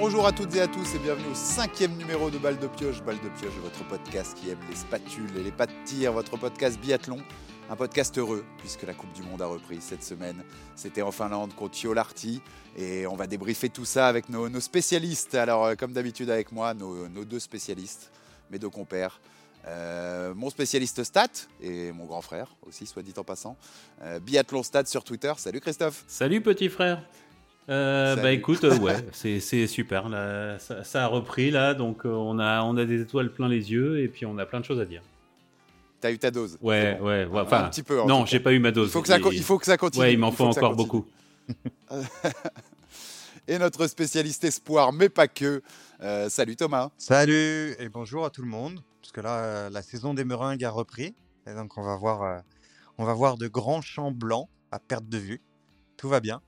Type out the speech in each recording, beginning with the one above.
Bonjour à toutes et à tous et bienvenue au cinquième numéro de Balle de Pioche. Balle de Pioche, votre podcast qui aime les spatules et les pas de tir, votre podcast biathlon. Un podcast heureux puisque la Coupe du Monde a repris cette semaine. C'était en Finlande contre Jolarti et on va débriefer tout ça avec nos, spécialistes. Alors, euh, comme d'habitude avec moi, nos, nos deux spécialistes, mes deux compères. Euh, mon spécialiste stat et mon grand frère aussi, soit dit en passant. Euh, biathlon stat sur Twitter. Salut Christophe. Salut petit frère. Euh, bah écoute, euh, ouais, c'est c'est super. Là, ça, ça a repris là, donc euh, on a on a des étoiles plein les yeux et puis on a plein de choses à dire. T'as eu ta dose. Ouais, bon. ouais, ouais. Un Enfin, petit peu. en non, j'ai pas eu ma dose. Il faut que ça, co- Et- il faut que ça continue. Ouais, il m'en faut encore beaucoup. Et notre spécialiste espoir, mais pas que. Euh, salut Thomas. Salut et bonjour à tout le monde. Parce que là, euh, la saison des meringues a repris. Et donc, on va voir, euh, on va voir de grands champs blancs à perte de vue. Tout va bien.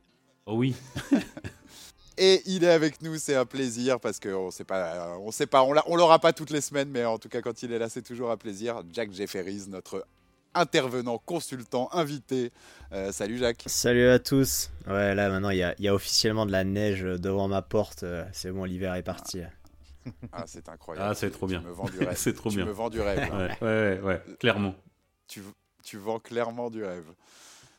Oh oui. Et il est avec nous, c'est un plaisir parce qu'on sait pas, on sait pas, on l'a- on l'aura pas toutes les semaines, mais en tout cas quand il est là, c'est toujours un plaisir. Jack Jefferies, notre intervenant, consultant, invité. Euh, salut Jacques. Salut à tous. Ouais, là maintenant il y a, il y a officiellement de la neige devant ma porte. euh, C'est bon, l'hiver est parti. Ah, c'est incroyable. Ah, c'est trop bien. Tu me vends du rêve. C'est trop tu bien. me vends du rêve. là. Ouais, ouais, ouais, ouais, clairement. Tu, tu vends clairement du rêve.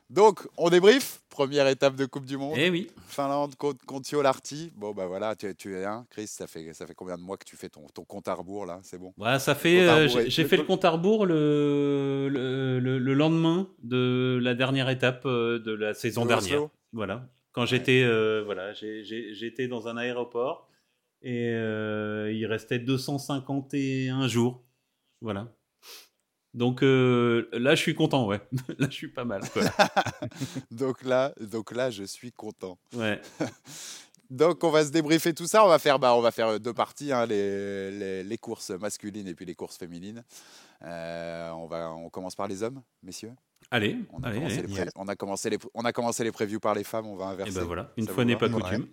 Donc, on débrief. Première étape de Coupe du Monde. Eh oui. Finlande contre, contre Jolarti. Bon, bah voilà, tu, tu es un. Chris, ça fait, ça fait combien de mois que tu fais ton, ton compte à rebours là? C'est bon? Ouais, ça fait. Euh, j'ai fait le compte à rebours le, le, le- le lendemain de la dernière étape euh, de la saison De dernière. Oslo Voilà. Quand j'étais euh, voilà, j'étais dans un aéroport et euh, il restait 251 jours. Voilà. Donc euh, là, je suis content, ouais. là, je suis pas mal. quoi. Donc là, donc là, je suis content. Ouais. Donc on va se débriefer tout ça. On va faire, bah, on va faire deux parties, hein, les, les- les courses masculines et puis les courses féminines. Euh, on va, on commence par les hommes, messieurs. Allez, On a, allez, commencé, allez. les pré- on a commencé les, on a commencé les previews par les femmes. On va Et inverser. ben voilà, une Ça fois n'est pas Ouais. coutume.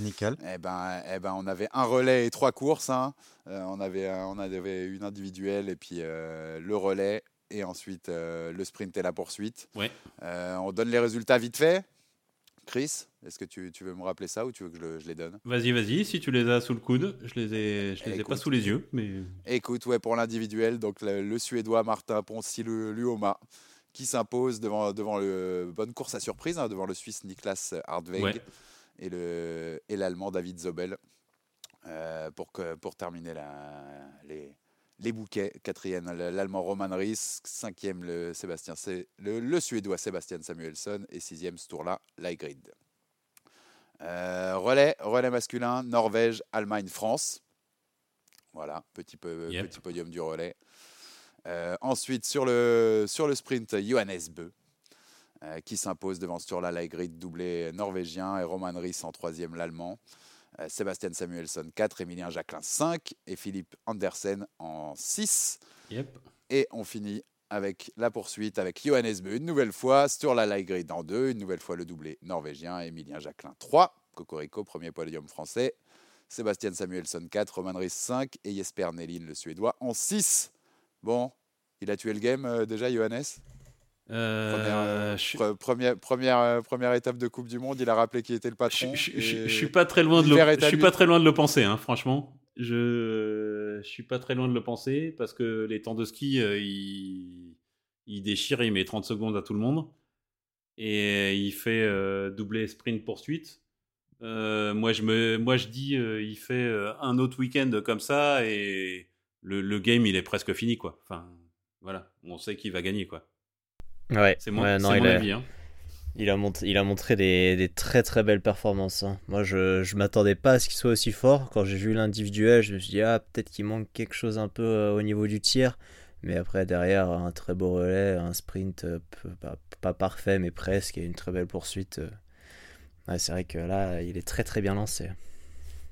Nickel. Eh ben, eh ben, on avait un relais et trois courses. hein. Euh, on, avait, un- on avait une individuelle et puis euh, le relais et ensuite euh, le sprint et la poursuite. Ouais. Euh, on donne les résultats vite fait. Chris, est-ce que tu, tu veux me rappeler ça ou tu veux que je, le- je les donne? Vas-y, vas-y, si tu les as sous le coude, je les ai, je les ai pas sous les yeux, mais Écoute, ouais, pour l'individuel, donc le, le Suédois Martin Ponsi Luoma qui s'impose devant, devant le bonne course à surprise, hein, devant le Suisse Niklas Hartweg Ouais. Et le et l'Allemand David Zobel euh, pour, que, pour terminer la, les, les bouquets. Quatrième, le- l'Allemand Roman Ries. Cinquième, le, Sébastien, le, le Suédois Sébastien Samuelsson. Et sixième, ce tour-là, Laigrid. Euh, relais, relais masculin, Norvège, Allemagne, France. Voilà, petit, peu, Yep. petit podium du relais. Euh, ensuite, sur le, sur le sprint, Johannes Bö, euh, qui s'impose devant ce tour-là, Laigrid, doublé norvégien, et Roman Ries en troisième, l'allemand. Euh, Sébastien Samuelsson 4, Emilien Jacquelin 5 et Philippe Andersen en 6. yep. Et on finit avec la poursuite avec Johannes Bö une nouvelle fois, Sturla Laigrid en 2, une nouvelle fois le doublé norvégien, Emilien Jacquelin 3, Cocorico, premier podium français, Sébastien Samuelsson 4, Roman Ries 5 et Jesper Nelin le suédois en 6. Bon, il a tué le game euh, déjà, Johannes? Euh, Première, euh, je, pre- première, première, euh, première étape de Coupe du Monde, il a rappelé qui était le patron. je- je- suis pas très loin de le, je suis pas très loin de le penser, hein, franchement. Je, je suis pas très loin de le penser parce que les temps de ski, euh, il, il déchire, il met 30 secondes à tout le monde et il fait euh, doubler sprint poursuite. Euh, moi, je me, moi, je dis, euh, il fait euh, un autre week-end comme ça et le, le game, il est presque fini, quoi. Enfin, voilà, on sait qu'il va gagner, quoi. Ouais, C'est mon, ouais, non, c'est il, mon a, avis. Hein. il, a montré, il a montré des, des très très belles performances. hein. Moi, je, je m'attendais pas à ce qu'il soit aussi fort. Quand j'ai vu l'individuel, je me suis dit, ah, peut-être qu'il manque quelque chose un peu euh, au niveau du tir. Mais après, derrière, un très beau relais, un sprint euh, peu- pas, pas parfait, mais presque, et une très belle poursuite. euh. Ouais, c'est vrai que là, il est très très bien lancé.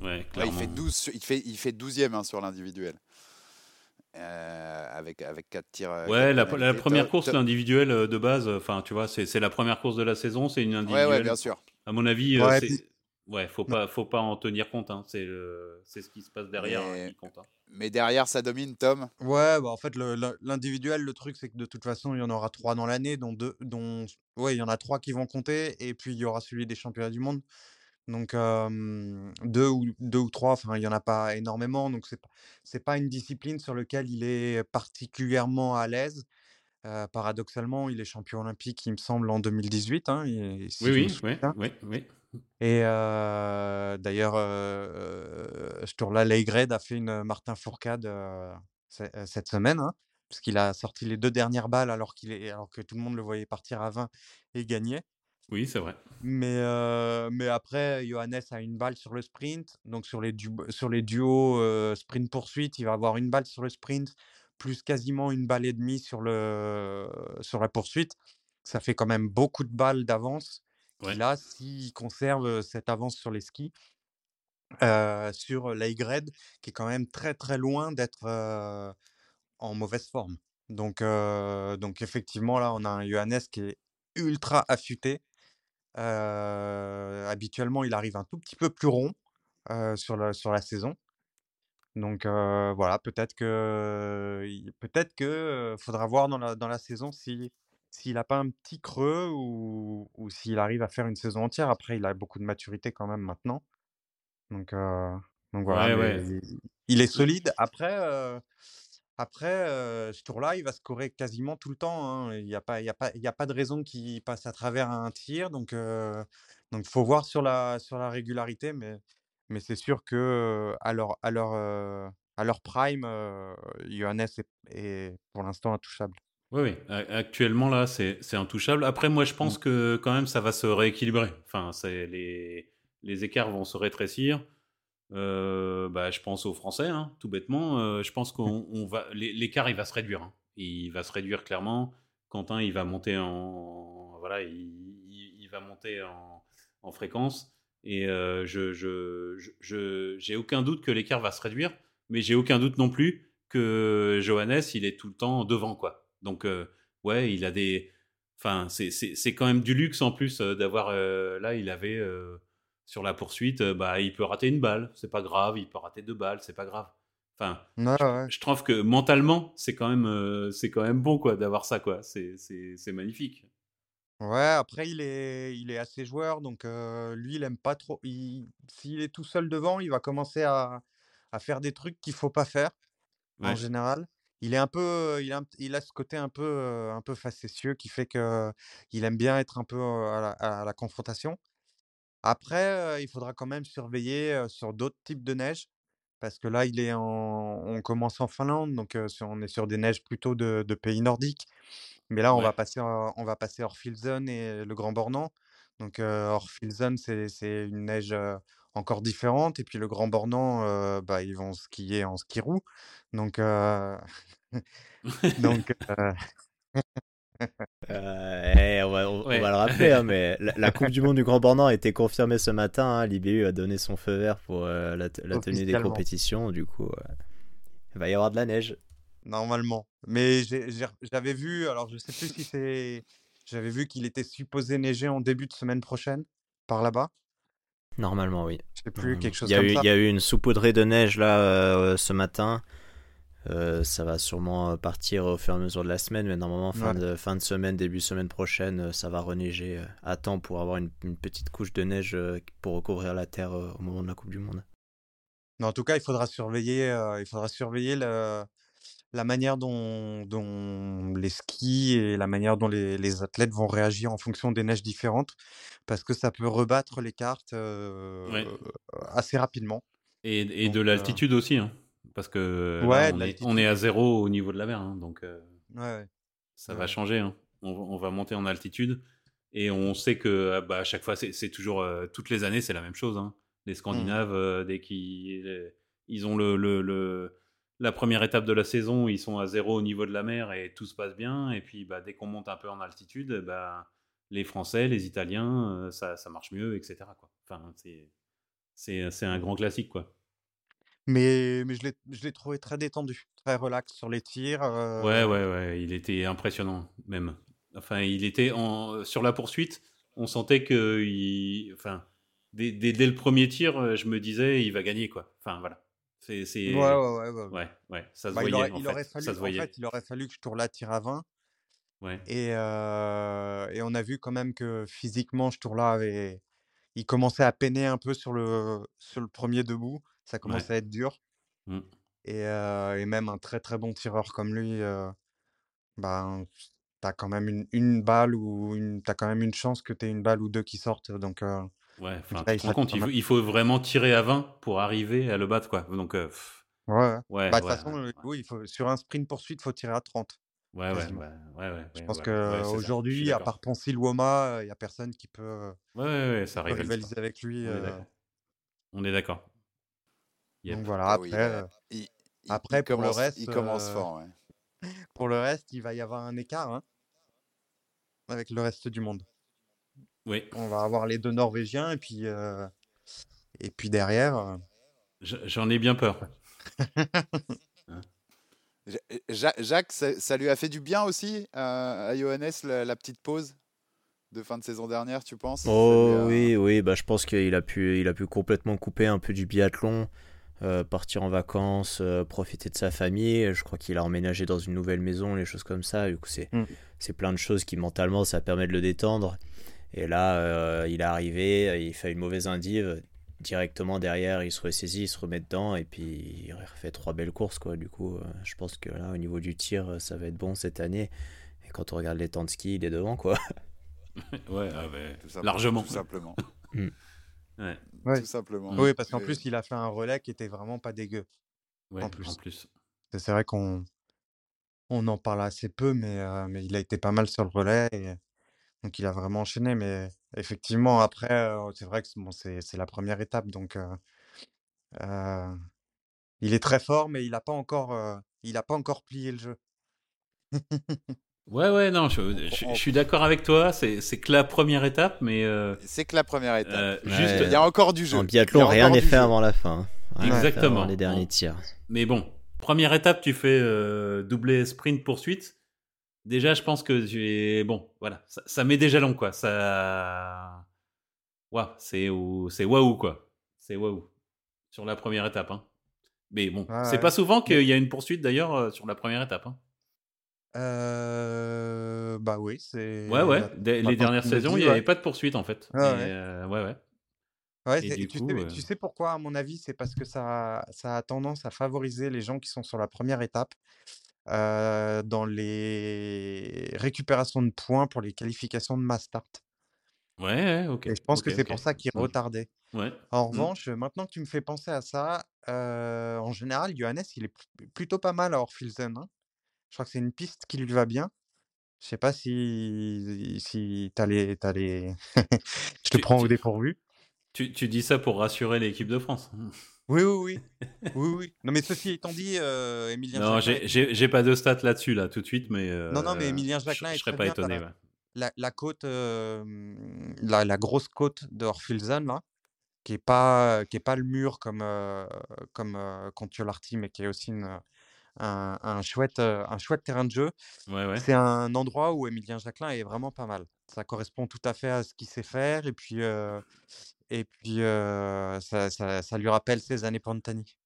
Ouais, Ouais, il, fait 12, sur- il, fait, il fait 12e hein, sur l'individuel. Euh, avec, avec 4 tirs. euh, Ouais, quatre la, première course, l'individuel euh, de base, enfin, tu vois, c'est la première course de la saison, c'est une Ouais, individuelle. ouais, bien sûr. À mon avis, Ouais, puis- ouais, faut pas, faut pas en tenir compte. Hein. C'est le- ce qui se passe derrière Mais- hein, qui compte. hein. Mais derrière, ça domine, Tom? Ouais, bah en fait, le- le- l'individuel, le, truc, c'est que de toute façon, il y en aura trois dans l'année, dont deux, dont, ouais, il y en a trois qui vont compter, et puis il y aura celui des championnats du monde. Donc, deux, ou, deux ou trois, enfin, il n'y en a pas énormément. Donc, ce n'est pas une discipline sur laquelle il est particulièrement à l'aise. paradoxalement, il est champion olympique, il me semble, en 2018. Hein, oui, oui, oui, oui, Et d'ailleurs, ce tour-là, Leigred a fait une Martin Fourcade cette semaine, hein, parce qu'il a sorti les deux dernières balles alors, qu'il est, alors que tout le monde le voyait partir à 20 et gagner. Oui, c'est vrai. Mais, mais après, Johannes a une balle sur le sprint. Donc, sur les, sur les duos sprint-poursuite, il va avoir une balle sur le sprint, plus quasiment une balle et demie sur, le, sur la poursuite. Ça fait quand même beaucoup de balles d'avance. Et là, s'il conserve cette avance sur les skis, sur l'Aigred, qui est quand même très très loin d'être en mauvaise forme. Donc, donc effectivement, là, on a un Johannes qui est ultra affûté habituellement, il arrive un tout petit peu plus rond sur, la, sur la saison. Donc voilà, peut-être que peut-être que faudra voir dans la, dans la saison si s'il n'a pas un petit creux ou, ou s'il arrive à faire une saison entière. Après, il a beaucoup de maturité quand même maintenant. Donc, donc voilà, Il, est solide. Après, après, ce tour-là, il va scorer quasiment tout le temps. Hein. Il n'y a, pas, a, pas, a pas de raison qu'il passe à travers un tir. Donc, il faut voir sur la, sur la régularité. Mais, mais c'est sûr que à leur, à leur, à leur prime, Johannes est, pour l'instant intouchable. Oui, oui. Actuellement, là, c'est intouchable. Après, moi, je pense mmh. que quand même, ça va se rééquilibrer. Enfin, les, les écarts vont se rétrécir. Euh, bah, je pense aux Français, hein, tout bêtement. Euh, je pense qu'on va l'écart il va se réduire. Hein. Il va se réduire clairement. Quentin il va monter en voilà, il, va monter en, fréquence. Et euh, je je j'ai aucun doute que l'écart va se réduire, mais j'ai aucun doute non plus que Johannes il est tout le temps devant quoi. Donc ouais, il a des, enfin c'est quand même du luxe en plus d'avoir là il avait sur la poursuite, euh, bah, il peut rater une balle, c'est pas grave, il peut rater deux balles, c'est pas grave. Enfin, je, trouve que mentalement, c'est quand même, euh, c'est quand même bon quoi d'avoir ça quoi. C'est, magnifique. Ouais, après il est, il est assez joueur, donc euh, lui il aime pas trop. S'il est tout seul devant, il va commencer à, à faire des trucs qu'il faut pas faire en général. Il est un peu, il a, il a ce côté un peu, un peu facétieux qui fait que il aime bien être un peu à la confrontation. Après, il faudra quand même surveiller sur d'autres types de neige, parce que là, il est en... on commence en Finlande, donc on est sur des neiges plutôt de, pays nordiques. Mais là, on va passer, on va passer Orfilsen et le Grand Bornand. Donc Orfilsen, c'est une neige encore différente, et puis le Grand Bornand, bah, ils vont skier en ski roue. Donc, donc Euh, eh, on, va, on, va, le rappeler, hein, mais la, Coupe du Monde du Grand Bornand a été confirmée ce matin. Hein, L'IBU a donné son feu vert pour euh, la, tenue des compétitions. Du coup, euh, il va y avoir de la neige. Normalement. Mais j'avais vu, alors je sais plus si c'est. J'avais vu qu'il était supposé neiger en début de semaine prochaine, par là-bas. Normalement, oui. Je sais plus, quelque chose il y a comme eu, ça. Il y a eu une saupoudrée de neige là ce matin. Euh, ça va sûrement euh, partir au fur et à mesure de la semaine, mais normalement, fin, de, fin de semaine, début semaine prochaine, euh, ça va reneiger à temps pour avoir une, petite couche de neige pour recouvrir la terre au moment de la Coupe du Monde. en tout cas, il faudra surveiller, il faudra surveiller la manière dont, dont, les skis et la manière dont les, athlètes vont réagir en fonction des neiges différentes, parce que ça peut rebattre les cartes assez rapidement. Et, de l'altitude aussi. Hein. Parce que on, est, à zéro au niveau de la mer, hein, donc ouais, ça va changer. Hein. On, va monter en altitude et on sait que ah, bah, à chaque fois, c'est toujours toutes les années, c'est la même chose. Hein. Les mmh. Scandinaves, dès qu'ils ils ont le, le, la première étape de la saison, ils sont à zéro au niveau de la mer et tout se passe bien. Et puis bah, dès qu'on monte un peu en altitude, bah, les Français, les Italiens, ça, ça marche mieux, etc. Quoi. Enfin, c'est un grand classique, quoi. Mais, mais je l'ai trouvé très détendu, très relax sur les tirs. Ouais, ouais, ouais, il était impressionnant, même. Enfin, il était en, sur la poursuite, on sentait que, il, enfin, dès, dès, le premier tir, je me disais, il va gagner, quoi. Enfin, voilà. C'est, ouais, ouais, ouais, ouais, ouais. ouais, ça se bah, voyait. Il aurait, en, fait. fallu, ça se voyait. En fait, il aurait fallu que je tourne la tire à 20. Ouais. Et, et on a vu quand même que physiquement, je tourne là avait, il commençait à peiner un peu sur le, sur le premier debout. Ça Ouais. commençait à être dur. Mmh. Et, et même un très très bon tireur comme lui, ben, t'as quand même une, une balle ou une, t'as quand même une chance que t'aies une balle ou deux qui sortent. Donc, euh, Ouais, enfin, là, tu il compte, faut, mal. il faut vraiment tirer à 20 pour arriver à le battre, quoi. Donc, euh, Ouais, ouais. Bah, de toute ouais, façon, ouais, oui, il faut, sur un sprint poursuite, il faut tirer à 30, ouais, ouais, ouais, ouais, ouais, Je pense qu'aujourd'hui, à part Poncy Luoma, il n'y a personne qui peut, Ouais, ouais, ouais, ça peut rivalise pas. rivaliser avec lui. On est euh, d'accord. Yep. donc voilà, Ah oui, après, il, a- euh, il- il- après il pour le commence, reste, il commence euh, fort. ouais. pour le reste, il va y avoir un écart hein, avec le reste du monde. Oui, On va avoir les deux Norvégiens et puis, euh, et puis derrière. j'en ai bien peur. Ja- Jacques, ça, ça lui a fait du bien aussi à, à Johannes la, la petite pause de fin de saison dernière, tu penses? Oh a- oui, oui, bah je pense qu'il a pu, il a pu complètement couper un peu du biathlon, euh, partir en vacances, euh, profiter de sa famille. Je crois qu'il a emménagé dans une nouvelle maison, les choses comme ça. Du coup, c'est, Mm. c'est plein de choses qui mentalement ça permet de le détendre. Et là, euh, il est arrivé, il fait une mauvaise indive. Directement derrière, il se ressaisit, il se remet dedans et puis il refait trois belles courses quoi. Du coup, euh, je pense que là, au niveau du tir, ça va être bon cette année. Et quand on regarde les temps de ski, il est devant quoi. Ouais, ah ouais, Tout simplement, largement. Tout simplement. Ouais, Ouais. Tout simplement. Oui, parce qu'en plus, il a fait un relais qui était vraiment pas dégueu. ouais, En plus. En plus. C'est vrai qu'on on en parle assez peu, mais, euh, mais il a été pas mal sur le relais. Et, donc, il a vraiment enchaîné. Mais effectivement, après, euh, c'est vrai que c'est bon, c'est c'est la première étape. Donc, euh, euh, il est très fort, mais il n'a pas, encore, euh, il a pas encore plié le jeu. Ouais, ouais, non, je, suis d'accord avec toi. C'est c'est que la première étape, mais euh, C'est que la première étape. euh, Ouais. juste. Il y a encore du jeu. En biathlon, a rien n'est fait jeu. avant la fin. hein. Rien Exactement. avant les derniers tirs. Mais bon, première étape, tu fais euh, doublé sprint poursuite. Déjà, je pense que j'ai bon, voilà, ça, ça met déjà long quoi. Ça, Waouh, c'est ou- c'est waouh quoi. C'est waouh sur la première étape. Hein. Mais bon, c'est ouais. pas souvent qu'il y a une poursuite d'ailleurs sur la première étape. Hein. Euh, bah oui, c'est. Ouais, ouais. Des- les dernières saisons, dis, il n'y avait ouais. pas de poursuite en fait. Ouais, euh, ouais, ouais. Et tu, coup, sais, euh, tu sais pourquoi, à mon avis, c'est parce que ça, ça a tendance à favoriser les gens qui sont sur la première étape dans les récupérations de points pour les qualifications de mass start. Ouais, ok. Et je pense que c'est pour ça qu'ils Mm. retardaient. Ouais. En Mm. revanche, maintenant que tu me fais penser à ça, en général, Johannes, il est pl- plutôt pas mal à Orfilsen. hein. Je crois que c'est une piste qui lui va bien. Je sais pas si, si t'as les, t'as les... Je te Tu- prends au dépourvu. Tu, tu dis ça pour rassurer l'équipe de France. Oui, oui, oui. oui, oui. Non, mais ceci étant dit, euh, Emilien Non, j'ai- pas de stats là-dessus là tout de suite, mais euh, Non, non, mais Emilien je- Jacquelin je, est serais pas bien, étonné. ouais. la, la côte, euh, la, la grosse côte de Orfilsen, là, qui est pas, qui est pas le mur comme, euh, comme euh, Kontiolahti, mais qui est aussi une, un, un chouette, euh, un chouette terrain de jeu. Ouais, ouais. C'est un endroit où Emilien Jacquelin est vraiment pas mal. Ça correspond tout à fait à ce qu'il sait faire, et puis, euh, et puis euh, ça, ça, ça lui rappelle ses années Pantani.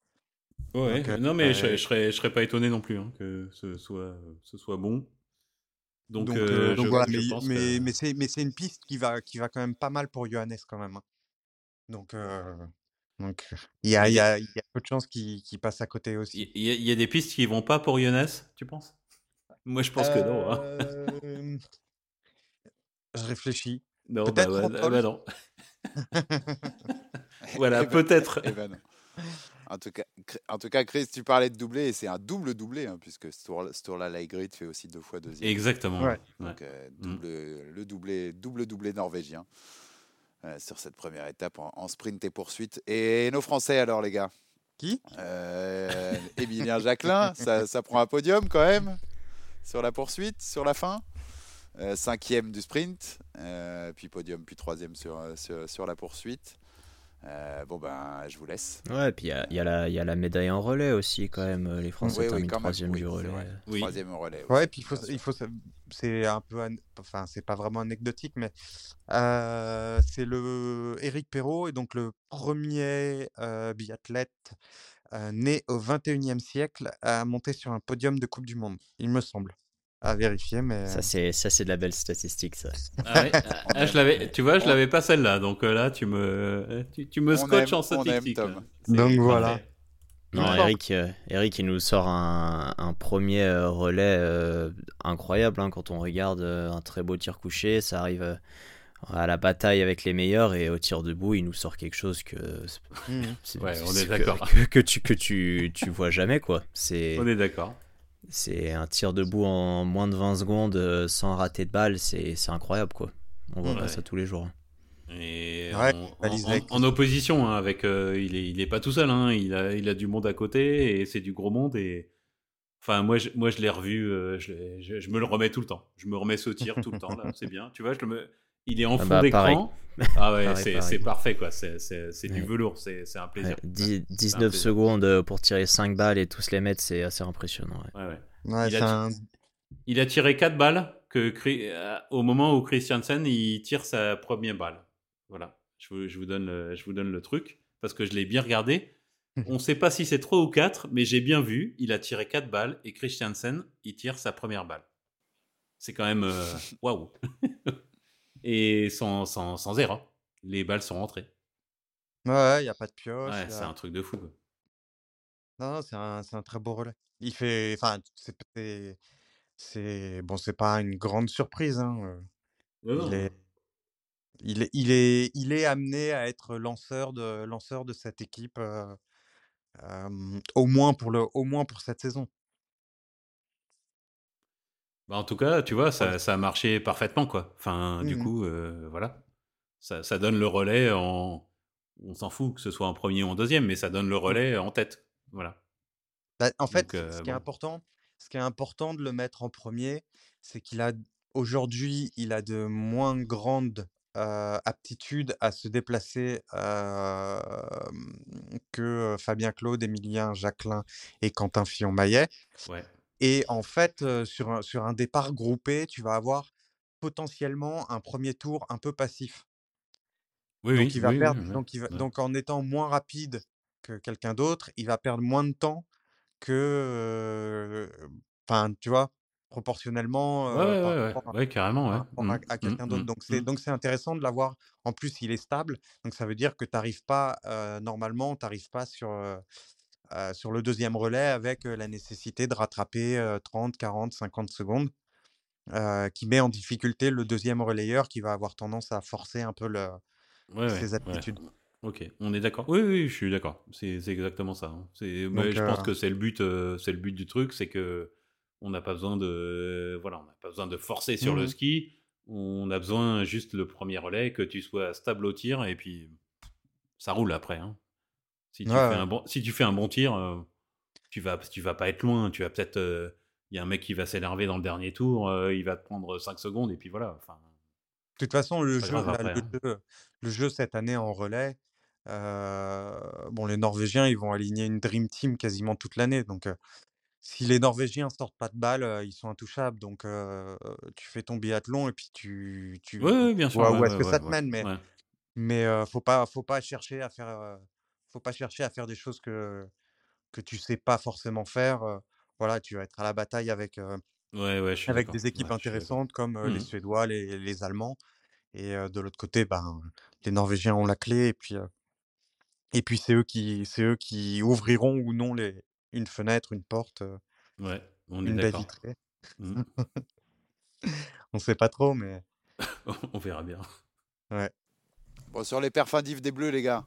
Ouais, Donc, non, mais je, je serais, je serais pas étonné non plus hein, que ce soit, ce soit bon. Donc, Donc, euh, donc je, voilà, je mais, mais, que... mais c'est, une piste qui va, qui va quand même pas mal pour Johannes quand même. hein. Donc, euh, donc il y a, il y, a, il y a peu de chances qu'il, qu'il passe à côté aussi. Il y, a- il y a des pistes qui vont pas pour Younes, tu penses? Moi, je pense que non. hein. Euh, Je réfléchis. Non, bah, peut-être bah, bah non. Voilà, peut-être. eh ben non. En tout, cas, en tout cas, Chris, tu parlais de doublé, et c'est un double doublé, hein, puisque ce tour- tour-là, Lightgrid fait aussi deux fois deuxième. Exactement. Ouais. Donc, euh, Mm. double, le doublé, double doublé norvégien euh, sur cette première étape en, en sprint et poursuite. Et nos Français alors, les gars Qui? Euh, Emilien Jacquelin, ça, ça prend un podium quand même sur la poursuite, sur la fin. Euh, cinquième du sprint, euh, puis podium, puis troisième sur, euh, sur, sur la poursuite. Euh, bon ben, je vous laisse. Ouais, et puis il y y, a la- il y a la médaille en relais aussi, quand même. euh, Les Français Oui, oui, terminent quand même, troisième oui, du relais. Oui. Troisième relais. Ouais, puis il faut, il faut, c'est un peu, an- enfin, c'est pas vraiment anecdotique, mais euh, c'est le Éric Perrault, et donc le premier euh, biathlète euh, né au 21e siècle à monter sur un podium de Coupe du Monde, il me semble. À vérifier, mais. Ça, c'est, ça, c'est de la belle statistique, ça. Ah ah, je l'avais, tu vois, je l'avais pas celle-là, donc là, tu me, tu, tu me scotches en statistique. donc voilà. Non, Eric, Eric, il nous sort un, un premier relais incroyable hein, quand on regarde un très beau tir couché. Ça arrive à la bataille avec les meilleurs et au tir debout, il nous sort quelque chose que. Mmh. ouais, on est d'accord. Que, tu, que tu, tu vois jamais, quoi. C'est, on est d'accord. C'est un tir debout en moins de 20 secondes euh, sans rater de balle, c'est, incroyable, quoi. On voit pas ça tous les jours. Et en, opposition, hein, avec, euh, il, est, il est pas tout seul, hein, il, a, il a du monde à côté et c'est du gros monde. Et enfin, moi, je, moi, je l'ai revu, euh, je, je, me le remets tout le temps. Je me remets ce tir tout le temps, là, c'est bien. Tu vois, je le il est en ah fond bah, d'écran. Ah ouais, c'est parfait quoi. C'est du velours, c'est un plaisir. 19 secondes euh, pour tirer 5 balles et tous les mettre, c'est assez impressionnant. il, a il, a tiré 4 balles que, euh, au moment où Christiansen il tire sa première balle. Voilà, je vous, je vous, donne, le, je vous donne le truc parce que je l'ai bien regardé. On ne sait pas si c'est 3 ou 4, mais j'ai bien vu. Il a tiré 4 balles et Christiansen il tire sa première balle. C'est quand même. Euh, waouh! et sans, sans, sans erreur. Les balles sont rentrées. Ouais, il n'y a pas de pioche. Ouais, c'est un truc de fou. Non, non c'est un, un, très beau relais. Il fait. Enfin, c'est. C'est bon, c'est pas une grande surprise. Hein. il, est, il, est, il, est, il est amené à être lanceur de, lanceur de cette équipe, euh, euh, au, moins pour le, au moins pour cette saison. Bah, en tout cas, tu vois, ça, ça a marché parfaitement, quoi. Enfin, du mmh coup, euh, voilà. Ça, ça, donne le relais en. On s'en fout que ce soit en premier ou en deuxième, mais ça donne le mmh. relais en tête. Voilà. Bah, en fait, euh, ce, qui est important, ce qui est important de le mettre en premier, c'est qu'il a. Aujourd'hui, il a de moins grandes euh, aptitudes à se déplacer que Fabien Claude, Emilien Jacquelin et Quentin Fillon-Maillet. Ouais. Et en fait, sur, un, sur un départ groupé, tu vas avoir potentiellement un premier tour un peu passif. Oui, donc, il va perdre, donc, il va, donc en étant moins rapide que quelqu'un d'autre, il va perdre moins de temps que, enfin, tu vois, proportionnellement ouais, ouais, carrément, à, mmh, à, quelqu'un d'autre. Mmh, donc c'est mmh. donc c'est intéressant de l'avoir. En plus, il est stable, donc ça veut dire que tu n'arrives pas normalement, tu n'arrives pas sur euh, sur le deuxième relais avec la nécessité de rattraper 30, 40, 50 secondes, qui met en difficulté le deuxième relayeur qui va avoir tendance à forcer un peu le, ses aptitudes. Ok, on est d'accord? Oui, oui, je suis d'accord. C'est exactement ça. Hein. je pense que c'est le but, c'est le but du truc, c'est que on n'a pas besoin de, voilà, on n'a pas besoin de forcer sur le mmh ski. On a besoin juste le premier relais, que tu sois stable au tir et puis ça roule après. Hein. Si tu, fais, un bon, si tu fais un bon tir, euh, tu vas, tu vas pas être loin. Tu vas peut-être. Il euh, y a un mec qui va s'énerver dans le dernier tour, euh, il va te prendre 5 secondes et puis voilà. Enfin, de toute façon, le jeu, hein. le, jeu, cette année en relais, bon, les Norvégiens, ils vont aligner une Dream Team quasiment toute l'année. Donc, si les Norvégiens sortent pas de balles, ils sont intouchables. Donc, tu fais ton biathlon et puis tu, tu bien sûr. où est-ce que ça te mène Mais, mais faut pas, faut pas chercher à faire faut pas chercher à faire des choses que, que tu sais pas forcément faire. voilà, tu vas être à la bataille avec, avec des équipes intéressantes comme les mmh Suédois, les, les, Allemands. Et de l'autre côté, ben, les Norvégiens ont la clé. Et puis, et puis c'est eux, qui, eux qui ouvriront ou non les, une fenêtre, une porte, ouais, on une baie vitrée. Mmh. on sait pas trop, mais. on verra bien. Ouais. Bon, sur les perfs des Bleus, les gars.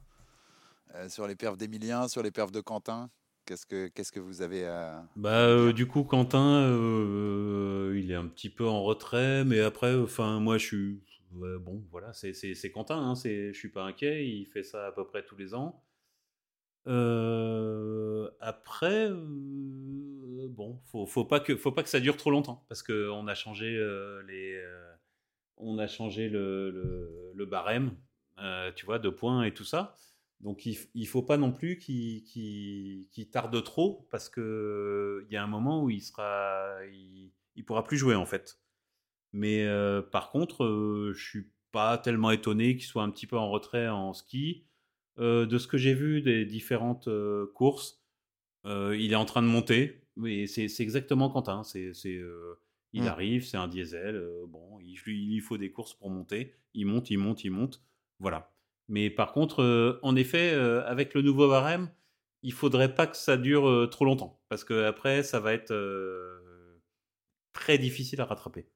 Euh, sur les perfs d'Emilien, sur les perfs de Quentin Qu'est-ce que, qu'est-ce que vous avez à... Bah, euh, du coup, Quentin, euh, il est un petit peu en retrait, mais après, enfin, moi, je suis... bon, voilà, c'est, c'est, Quentin, hein, c'est, je suis pas inquiet, il fait ça à peu près tous les ans. après, bon, faut, faut pas que, faut pas que ça dure trop longtemps, parce qu'on a changé les, on a changé le, le, le barème, tu vois, de points et tout ça. Donc il ne faut pas non plus qu'il tarde trop parce qu'il y a un moment où il sera, il, pourra plus jouer en fait. Mais euh, par contre, euh, je suis pas tellement étonné qu'il soit un petit peu en retrait en ski. Euh, de ce que j'ai vu des différentes courses, il est en train de monter. c'est exactement Quentin. C'est Il Mmh. arrive, c'est un diesel. euh, bon, il, lui, il faut des courses pour monter. Il monte, il monte, il monte. Voilà. Mais par contre, euh, en effet, euh, avec le nouveau barème, il faudrait pas que ça dure euh, trop longtemps. Parce que après, ça va être très difficile à rattraper.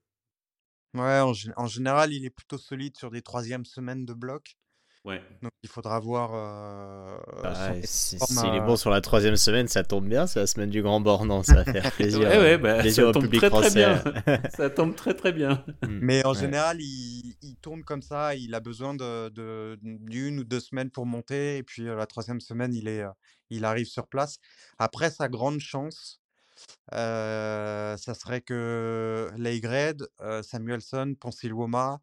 Ouais, en, en général, il est plutôt solide sur des troisièmes semaines de bloc. Ouais. Donc il faudra voir euh, Bah, si- est à- bon sur la troisième semaine, ça tombe bien, c'est la semaine du Grand Bornand, ça va faire plaisir, Ouais, euh, ouais, bah, plaisir ça au tombe public très, très français. bien. ça tombe très très bien. Mm. Mais en Ouais. général, il, il tourne comme ça. Il a besoin de, de- d'une ou deux semaines pour monter. Et puis euh, la troisième semaine, il, est, euh, il arrive sur place. Après, sa grande chance, euh, ça serait que Leigred, euh, Samuelson, Ponsilwoma,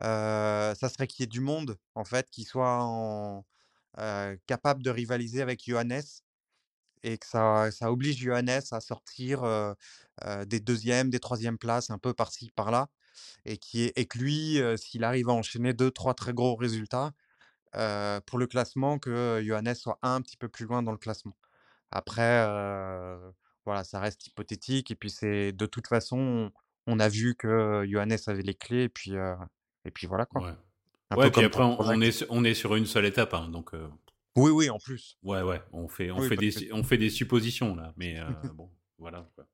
ça serait qu'il y ait du monde, en fait, qui soit capable de rivaliser avec Johannes et que ça, ça oblige Johannes à sortir des deuxièmes, des troisièmes places, un peu par-ci, par-là, et, qui et que lui, s'il arrive à enchaîner deux, trois très gros résultats pour le classement, que Johannes soit un petit peu plus loin dans le classement. Après, voilà, ça reste hypothétique, et puis c'est de toute façon, on, a vu que Johannes avait les clés, et puis, et puis voilà quoi. Ouais. Un Ouais, peu puis après, on, est, sur- on est sur une seule étape. hein, donc, euh, Oui, oui, en plus. ouais, ouais, on fait, on, Oui, fait des, que- on fait des suppositions là. Mais euh, bon, voilà. quoi.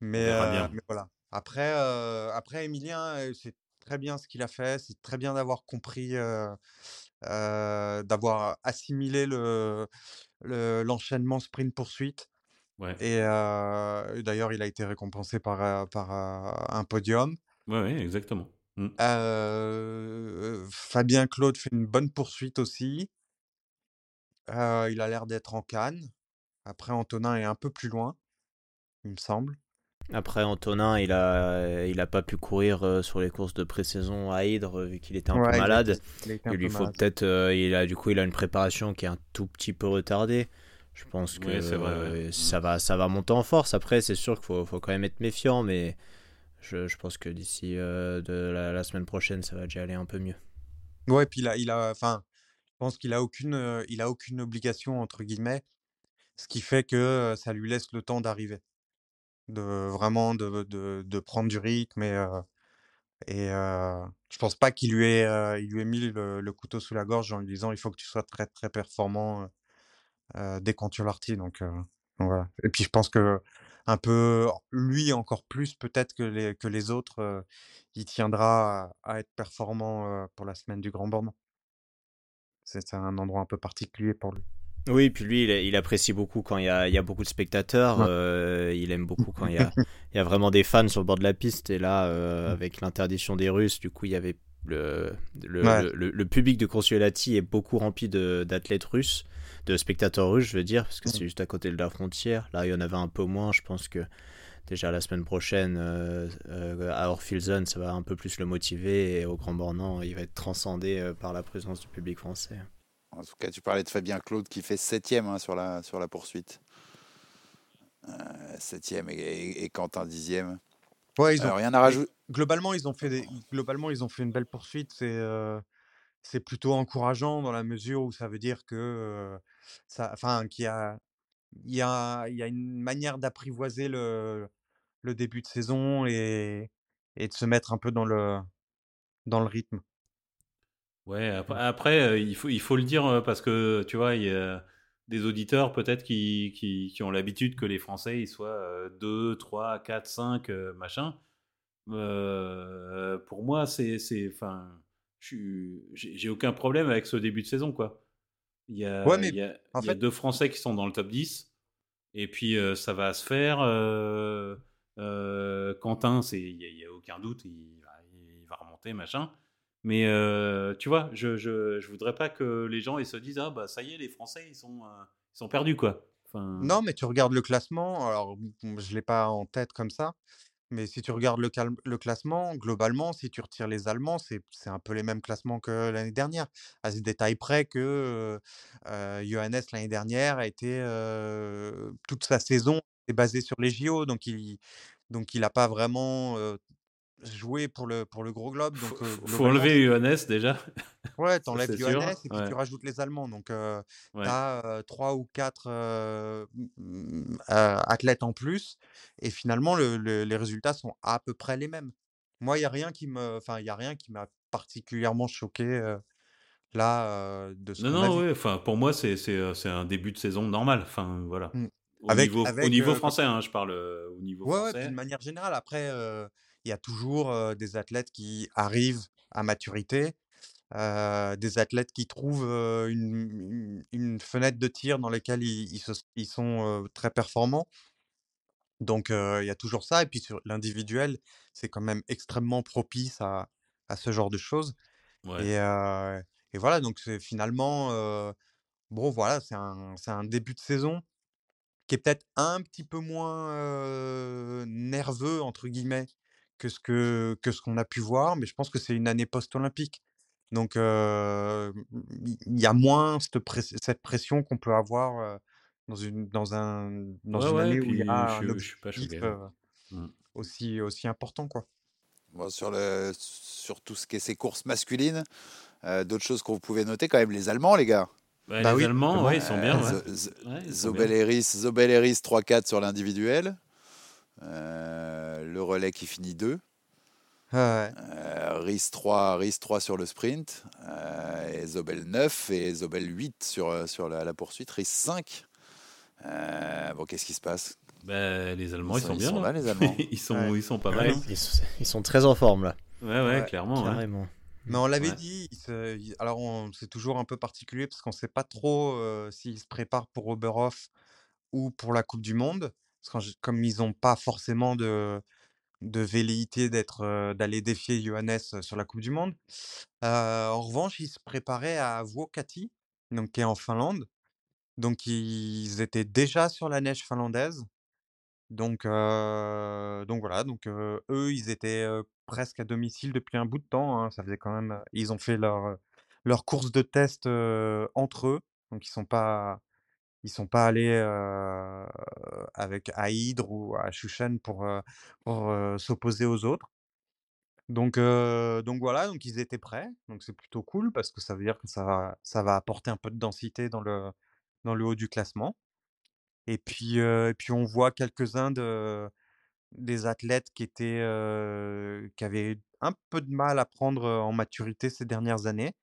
Mais, verra euh, mais voilà. Après, après Emilien, c'est très bien ce qu'il a fait. C'est très bien d'avoir compris, d'avoir assimilé le, le- l'enchaînement sprint-poursuite. Ouais, Et d'ailleurs, il a été récompensé par, par un podium. ouais, ouais, exactement. Mm. Euh, Fabien Claude fait une bonne poursuite aussi. Euh, il a l'air d'être en canne. Après, Antonin est un peu plus loin, il me semble. Après, Antonin, il a, il a pas pu courir euh, sur les courses de pré-saison à Hydre vu qu'il était un Ouais, peu malade. il un lui peu faut peut-être, euh, il a du coup, il a une préparation qui est un tout petit peu retardée. Je pense que vrai, ouais. euh, ça va, ça va monter en force. Après, c'est sûr qu'il faut, faut quand même être méfiant, mais je, pense que d'ici euh, la, semaine prochaine, ça va déjà aller un peu mieux. Ouais, puis a, il a, enfin, je pense qu'il a aucune, euh, il a aucune obligation entre guillemets, ce qui fait que euh, ça lui laisse le temps d'arriver, de vraiment de, de, prendre du rythme et et euh, je pense pas qu'il lui ait, il lui ait mis le, couteau sous la gorge en lui disant il faut que tu sois très très performant euh, dès Contiolahti, donc, euh, donc voilà. Et puis je pense que un peu lui encore plus peut-être que les que les autres, euh, il tiendra à, à être performant euh, pour la semaine du Grand Bornand. C'est un endroit un peu particulier pour lui. Oui, puis lui, il, il apprécie beaucoup quand il y a, il y a beaucoup de spectateurs. Ouais. euh, il aime beaucoup quand il y a, il y a vraiment des fans sur le bord de la piste. Et là, euh, Mm. avec l'interdiction des Russes, du coup, il y avait le, le, Ouais. le, le- le public de Consuelati est beaucoup rempli d'athlètes russes, de spectateurs russes, je veux dire, parce que c'est juste à côté de la frontière. Là, il y en avait un peu moins. Je pense que déjà la semaine prochaine, euh, euh, à Orfilson, ça va un peu plus le motiver. Et au Grand Bornand, il va être transcendé euh, par la présence du public français. En tout cas, tu parlais de Fabien Claude qui fait septième hein, sur, la, sur la poursuite. Euh, septième et, et- et Quentin dixième. Ouais, ils ont, Alors, rien à rajouter. globalement, ils ont fait des, globalement, ils ont fait une belle poursuite. C'est euh, c'est plutôt encourageant dans la mesure où ça veut dire que euh, ça, enfin, qu'il y a, il y a, il y a une manière d'apprivoiser le, le début de saison et, et de se mettre un peu dans le, dans le rythme. Ouais, après, il, faut, il faut le dire parce que tu vois, il y a des auditeurs peut-être qui, qui, qui ont l'habitude que les Français ils soient euh, 2, 3, 4, 5, euh, machin. Pour moi, c'est. Enfin, j'ai aucun problème avec ce début de saison, quoi. Il y a, Ouais, mais il y a, en il y a fait- deux Français qui sont dans le top 10. Et puis, euh, ça va se faire. euh, Quentin, il n'y a, aucun doute, il va, il va remonter, machin. Mais tu vois, je, je, je voudrais pas que les gens ils se disent Ah, bah ça y est, les Français, ils sont, ils sont perdus, quoi. Enfin, Non, mais tu regardes le classement, alors je l'ai pas en tête comme ça, mais si tu regardes le, cal- le classement, globalement, si tu retires les Allemands, c'est c'est un peu les mêmes classements que l'année dernière, à ce détail près que euh, euh, Johannes l'année dernière a été euh, toute sa saison est basée sur les JO, donc il donc il n'a pas vraiment euh, joué pour le pour le gros globe, faut, donc euh, faut- faut globalement, enlever Johannes déjà. Ouais, t'enlèves Johannes et puis tu rajoutes les Allemands. Donc, tu as trois ou quatre athlètes en plus. Et finalement, les résultats sont à peu près les mêmes. Moi, il n'y a rien qui me, enfin, il y a rien qui m'a particulièrement choqué là de ce Non, non, oui. Enfin, pour moi, c'est un début de saison normal. Enfin, voilà. Mmh. Au niveau, au niveau français, hein, je parle au niveau ouais, français. Ouais, d'une manière générale. Après, il y a toujours des athlètes qui arrivent à maturité, des athlètes qui trouvent une, une, fenêtre de tir dans laquelle ils, ils, sont très performants. Donc, il y a toujours ça. Et puis, sur l'individuel, c'est quand même extrêmement propice à, à ce genre de choses. Et, et, voilà, donc c'est finalement, bon, voilà, c'est un, un, début de saison qui est peut-être un petit peu moins nerveux, entre guillemets, que ce que, que ce qu'on a pu voir, mais je pense que c'est une année post-olympique. Donc, il y a moins cette, cette pression qu'on peut avoir dans une, dans un, dans une année où il y a un objectif mmh. aussi, aussi important. Quoi. Bon, sur, le, sur tout ce qui est ces courses masculines, d'autres choses vous pouvez noter quand même, les Allemands, les gars. Bah, bah les Allemands, ouais, ils sont bien. Zobel Eris 3-4 sur l'individuel. le relais qui finit 2. Ouais. Euh, RIS 3, RIS 3 sur le sprint, euh, et Zobel 9 et Zobel 8 sur, euh, sur la, poursuite, RIS 5. bon, qu'est-ce qui se passe? Ben, Les Allemands, ils, sont, bien. là, les Allemands. ils, sont, ils sont pas mal. Ils, ils, sont très en forme là. Ouais, ouais, clairement. Carrément. Mais on l'avait dit, alors c'est toujours un peu particulier parce qu'on ne sait pas trop s'ils se préparent pour Oberhof ou pour la Coupe du Monde. Parce que comme ils n'ont pas forcément de, de velléité d'être, d'aller défier Johannes sur la Coupe du Monde. en revanche, ils se préparaient à Vuokatti, donc qui est en Finlande. Donc ils étaient déjà sur la neige finlandaise. Donc, donc voilà, donc eux, ils étaient presque à domicile depuis un bout de temps. Hein. Ça faisait quand même. Ils ont fait leur, leur course de test entre eux, donc ils sont pas ils sont pas allés avec à ou à Shushan pour, pour s'opposer aux autres. Donc, donc voilà, donc ils étaient prêts. Donc c'est plutôt cool parce que ça veut dire que ça va, ça va apporter un peu de densité dans le, dans le haut du classement. Et puis, et puis on voit quelques-uns de, des athlètes qui étaient qui avaient un peu de mal à prendre en maturité ces dernières années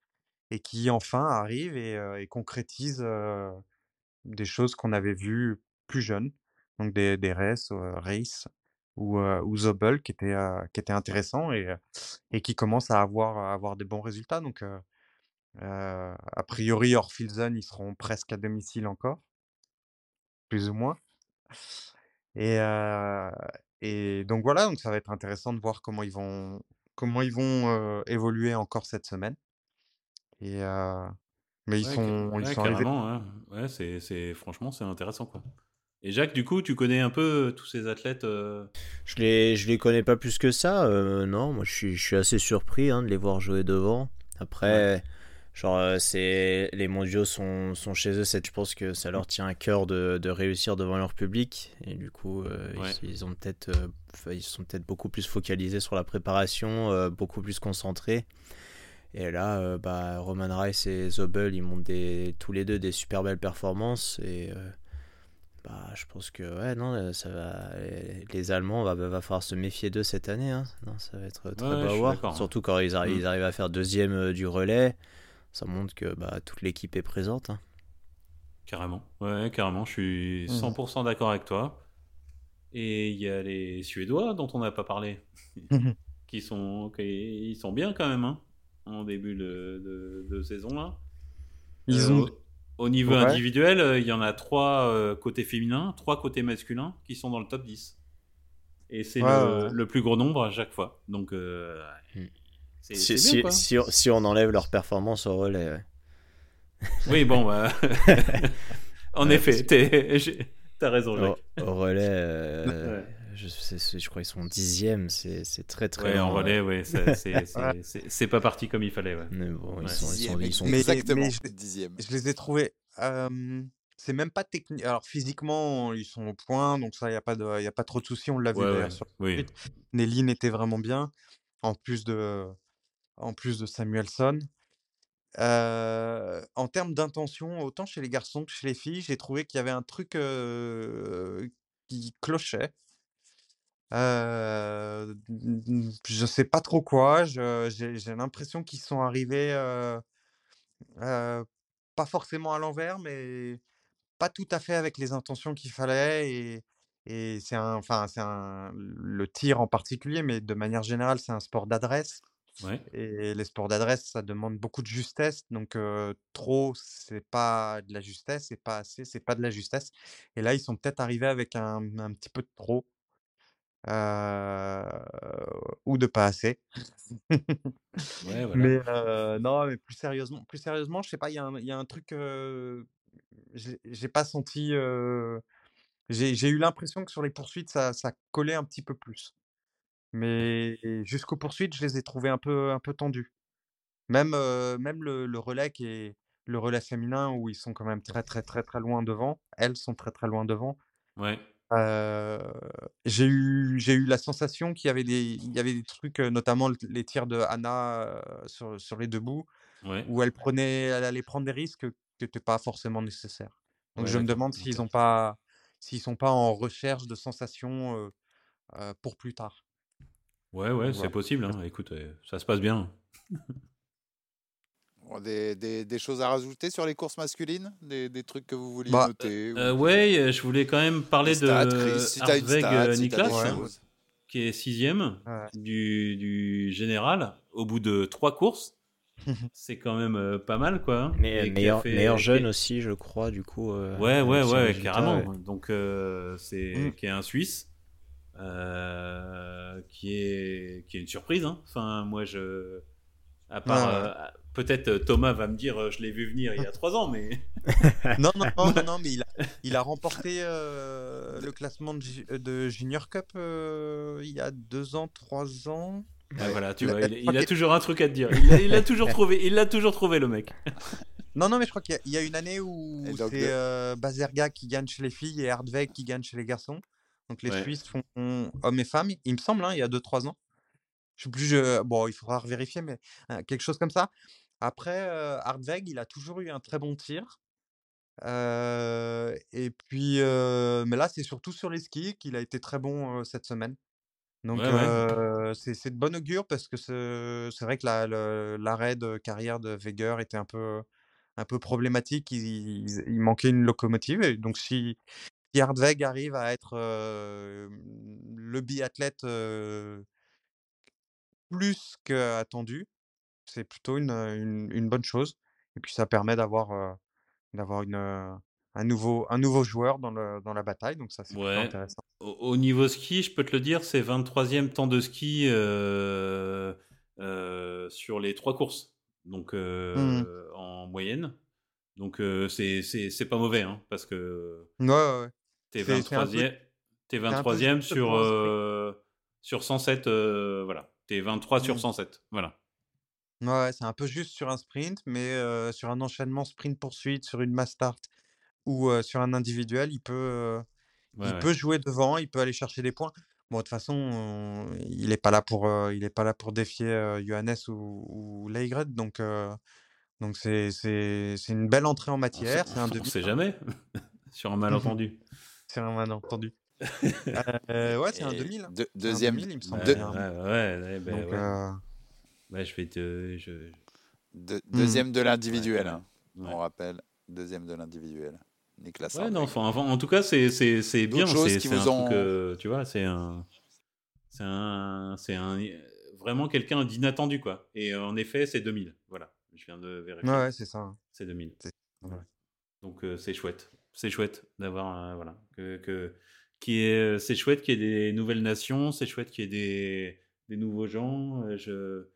et qui enfin arrivent et, et concrétisent des choses qu'on avait vues plus jeunes, donc des, des races, race ou, ou Zobel qui étaient, qui étaient intéressants et, et qui commencent à avoir, avoir des bons résultats. Donc, a priori, Orfilzen, ils seront presque à domicile encore, plus ou moins. Et, et donc voilà, donc ça va être intéressant de voir comment ils vont, comment ils vont évoluer encore cette semaine. Et, mais ils sont, ils sont arrivés. Ouais, c'est, c'est, franchement, c'est intéressant, quoi. Et Jacques, du coup, tu connais un peu tous ces athlètes euh Je les, je les connais pas plus que ça. Euh, non, moi, je suis, je suis assez surpris hein, de les voir jouer devant. Après, genre, euh, c'est les mondiaux sont, sont chez eux. Je pense que ça leur tient à cœur de, de réussir devant leur public. Et du coup, ils, ils, ont peut-être, ils sont peut-être beaucoup plus focalisés sur la préparation, beaucoup plus concentrés. Et là, euh, bah, Roman Rice et Zobel, ils montent des, tous les deux des super belles performances. Et euh, bah, je pense que ouais, non, euh, ça va, les Allemands, va, va falloir se méfier d'eux cette année. Hein. Non, ça va être très beau à voir. Hein. Surtout quand ils, arrivent, mm. ils arrivent à faire deuxième du relais. Ça montre que bah, toute l'équipe est présente. Hein. Carrément. Ouais, carrément. Je suis 100% mm. d'accord avec toi. Et il y a les Suédois dont on n'a pas parlé. qui sont, qui, ils sont bien quand même. Hein en début de, de, saison là. Ils euh, ont... Au niveau individuel, euh, il y en a trois euh, côtés féminins, trois côtés masculins qui sont dans le top 10. Et c'est le, plus gros nombre à chaque fois. Donc, hmm. si, si, on enlève leur performance au relais. oui, bon, bah... en effet, t'as raison, Jacques. Au, relais, je, je crois qu'ils sont dixième, c'est très très. Ouais, en relais, ouais, c'est pas parti comme il fallait. Ouais. Mais bon, ils, sont, ils, sont, exactement mais dixième. Je les ai trouvés. c'est même pas technique. Alors physiquement, ils sont au point, donc ça, il n'y a, pas de, y a pas trop de soucis. On l'a vu d'ailleurs sur oui. Nelly était vraiment bien, en plus de, en plus de Samuelson. en termes d'intention, autant chez les garçons que chez les filles, j'ai trouvé qu'il y avait un truc, qui clochait. Heu, je sais pas trop quoi, j'ai l'impression qu'ils sont arrivés, heu heu, pas forcément à l'envers, mais pas tout à fait avec les intentions qu'il fallait et et c'est un enfin, c'est un le tir en particulier, mais de manière générale, c'est un sport d'adresse Ouais. et les sports d'adresse, ça demande beaucoup de justesse, donc trop, c'est pas de la justesse et pas assez, c'est pas de la justesse et là, ils sont peut-être arrivés avec un un petit peu de trop. Heu, ou de pas assez. Ouais, voilà. Mais heu, non, mais plus sérieusement plus sérieusement, je sais pas, il y a un il y a un truc, heu, j'ai j'ai pas senti, heu, j'ai j'ai eu l'impression que sur les poursuites, ça ça collait un petit peu plus. Mais jusqu'aux poursuites, je les ai trouvés un peu un peu tendus. Même, heu, même le le relais qui est le relais féminin où ils sont quand même très, très, très, très loin devant. Elles sont très, très loin devant. Ouais. J'ai eu j'ai eu la sensation qu'il y avait des il y avait des trucs, notamment les tirs de Hannah, heu, sur sur les 2 bouts, Ouais. où elle prenait elle allait prendre des risques, qui étaient pas forcément nécessaires. Donc Ouais, je me d'accord. demande s'ils ont pas s'ils sont pas en recherche de sensations, pour plus tard. Ouais, ouais, c'est voilà. possible, hein. Écoute, ça se passe bien. Des, des- des choses à rajouter sur les courses masculines? Des, des trucs que vous vouliez Bah, noter Euh, ou- ouais, euh, je voulais quand même parler stats, de si stat, euh, si Niklas, qui est sixième Ouais. du, du général au bout de trois courses. C'est quand même euh, pas mal, quoi. hein. Mais meilleur, fait- meilleur qui- jeune aussi, je crois, du coup. euh, Ouais, ouais, ouais, résultat, carrément. ouais. Donc, euh, c'est Mm. qui est un Suisse, euh, qui est qui est une surprise. hein. Enfin, moi, je, à part Ouais, ouais. Peut-être euh, Thomas va me dire, euh, je l'ai vu venir il y a trois ans, mais Non, non, non, non, non, mais il a, il a remporté euh, le classement de, Ju- de Junior Cup euh, il y a deux ans, trois ans. Ah, voilà, tu Il a- vois, il, a toujours un truc à te dire. Il a, il a toujours trouvé, il l'a toujours trouvé le mec. Non, non, mais je crois qu'il y a- il y, a une année où c'est euh, Bazerga qui gagne chez les filles et Hardweg qui gagne chez les garçons. Donc les Ouais. Suisses font hommes et femmes, il me semble, hein, il y a deux, trois ans. Je sais plus, je... bon, il faudra vérifier, mais euh, quelque chose comme ça. Après, Hardweg, il a toujours eu un très bon tir. Euh, et puis, euh, mais là, c'est surtout sur les skis qu'il a été très bon euh, cette semaine. Donc, Ouais, ouais. c'est de bon augure parce que c'est vrai que la- l'arrêt de carrière de Weger était un peu, un peu problématique. Il, il- il manquait une locomotive. Et donc, si, si Hardweg arrive à être le biathlète plus qu'attendu, c'est plutôt une, une, une bonne chose. Et puis, ça permet d'avoir d'avoir une, euh, un, nouveau, un nouveau joueur dans, le, dans la bataille. Donc, ça, c'est plutôt Ouais. intéressant. Au, au niveau ski, je peux te le dire, c'est 23e temps de ski euh, euh, sur les trois courses, donc euh, en moyenne. Donc euh, c'est c'est c'est pas mauvais, hein, parce que Ouais, ouais, ouais. t'es C'est- c'est un peu- 23e, t'es un peu 23e juste sur pour sur 107, euh, voilà. T'es 23 sur Mm. 107, voilà. Ouais, c'est un peu juste sur un sprint, mais sur un enchaînement sprint-poursuite, sur une mass start ou sur un individuel, il peut, Ouais, il ouais. peut jouer devant, il peut aller chercher des points. Bon, de toute façon, il n'est pas là pour, il est pas là pour défier Johannes ou, ou donc donc c'est c'est c'est une belle entrée en On matière. C'est un on sait jamais sur un malentendu. c'est un malentendu. Ouais, c'est un Et 2000. deux- C'est un deuxième, 2000, il me semble Ouais, deux- bien. ouais, ouais, ouais, Donc, ouais. Ouais, je vais te, je- deux- deuxième de l'individuel, Ouais, hein, ouais. on rappelle. Deuxième de l'individuel. Nicolas Ouais, non, enfin, enfin, en tout cas, c'est c'est c'est bien. C'est qui c'est un ont- truc, euh, tu vois, c'est un, c'est un, c'est un, vraiment quelqu'un d'inattendu, quoi. Et euh, en effet, c'est 2000. Voilà, je viens de vérifier. ouais, c'est ça. C'est 2000. C'est- Voilà. Donc euh, c'est chouette. C'est chouette d'avoir, euh, voilà, que, que qui est, c'est chouette qu'il y ait des nouvelles nations. C'est chouette qu'il y ait des, des nouveaux gens. euh, Je,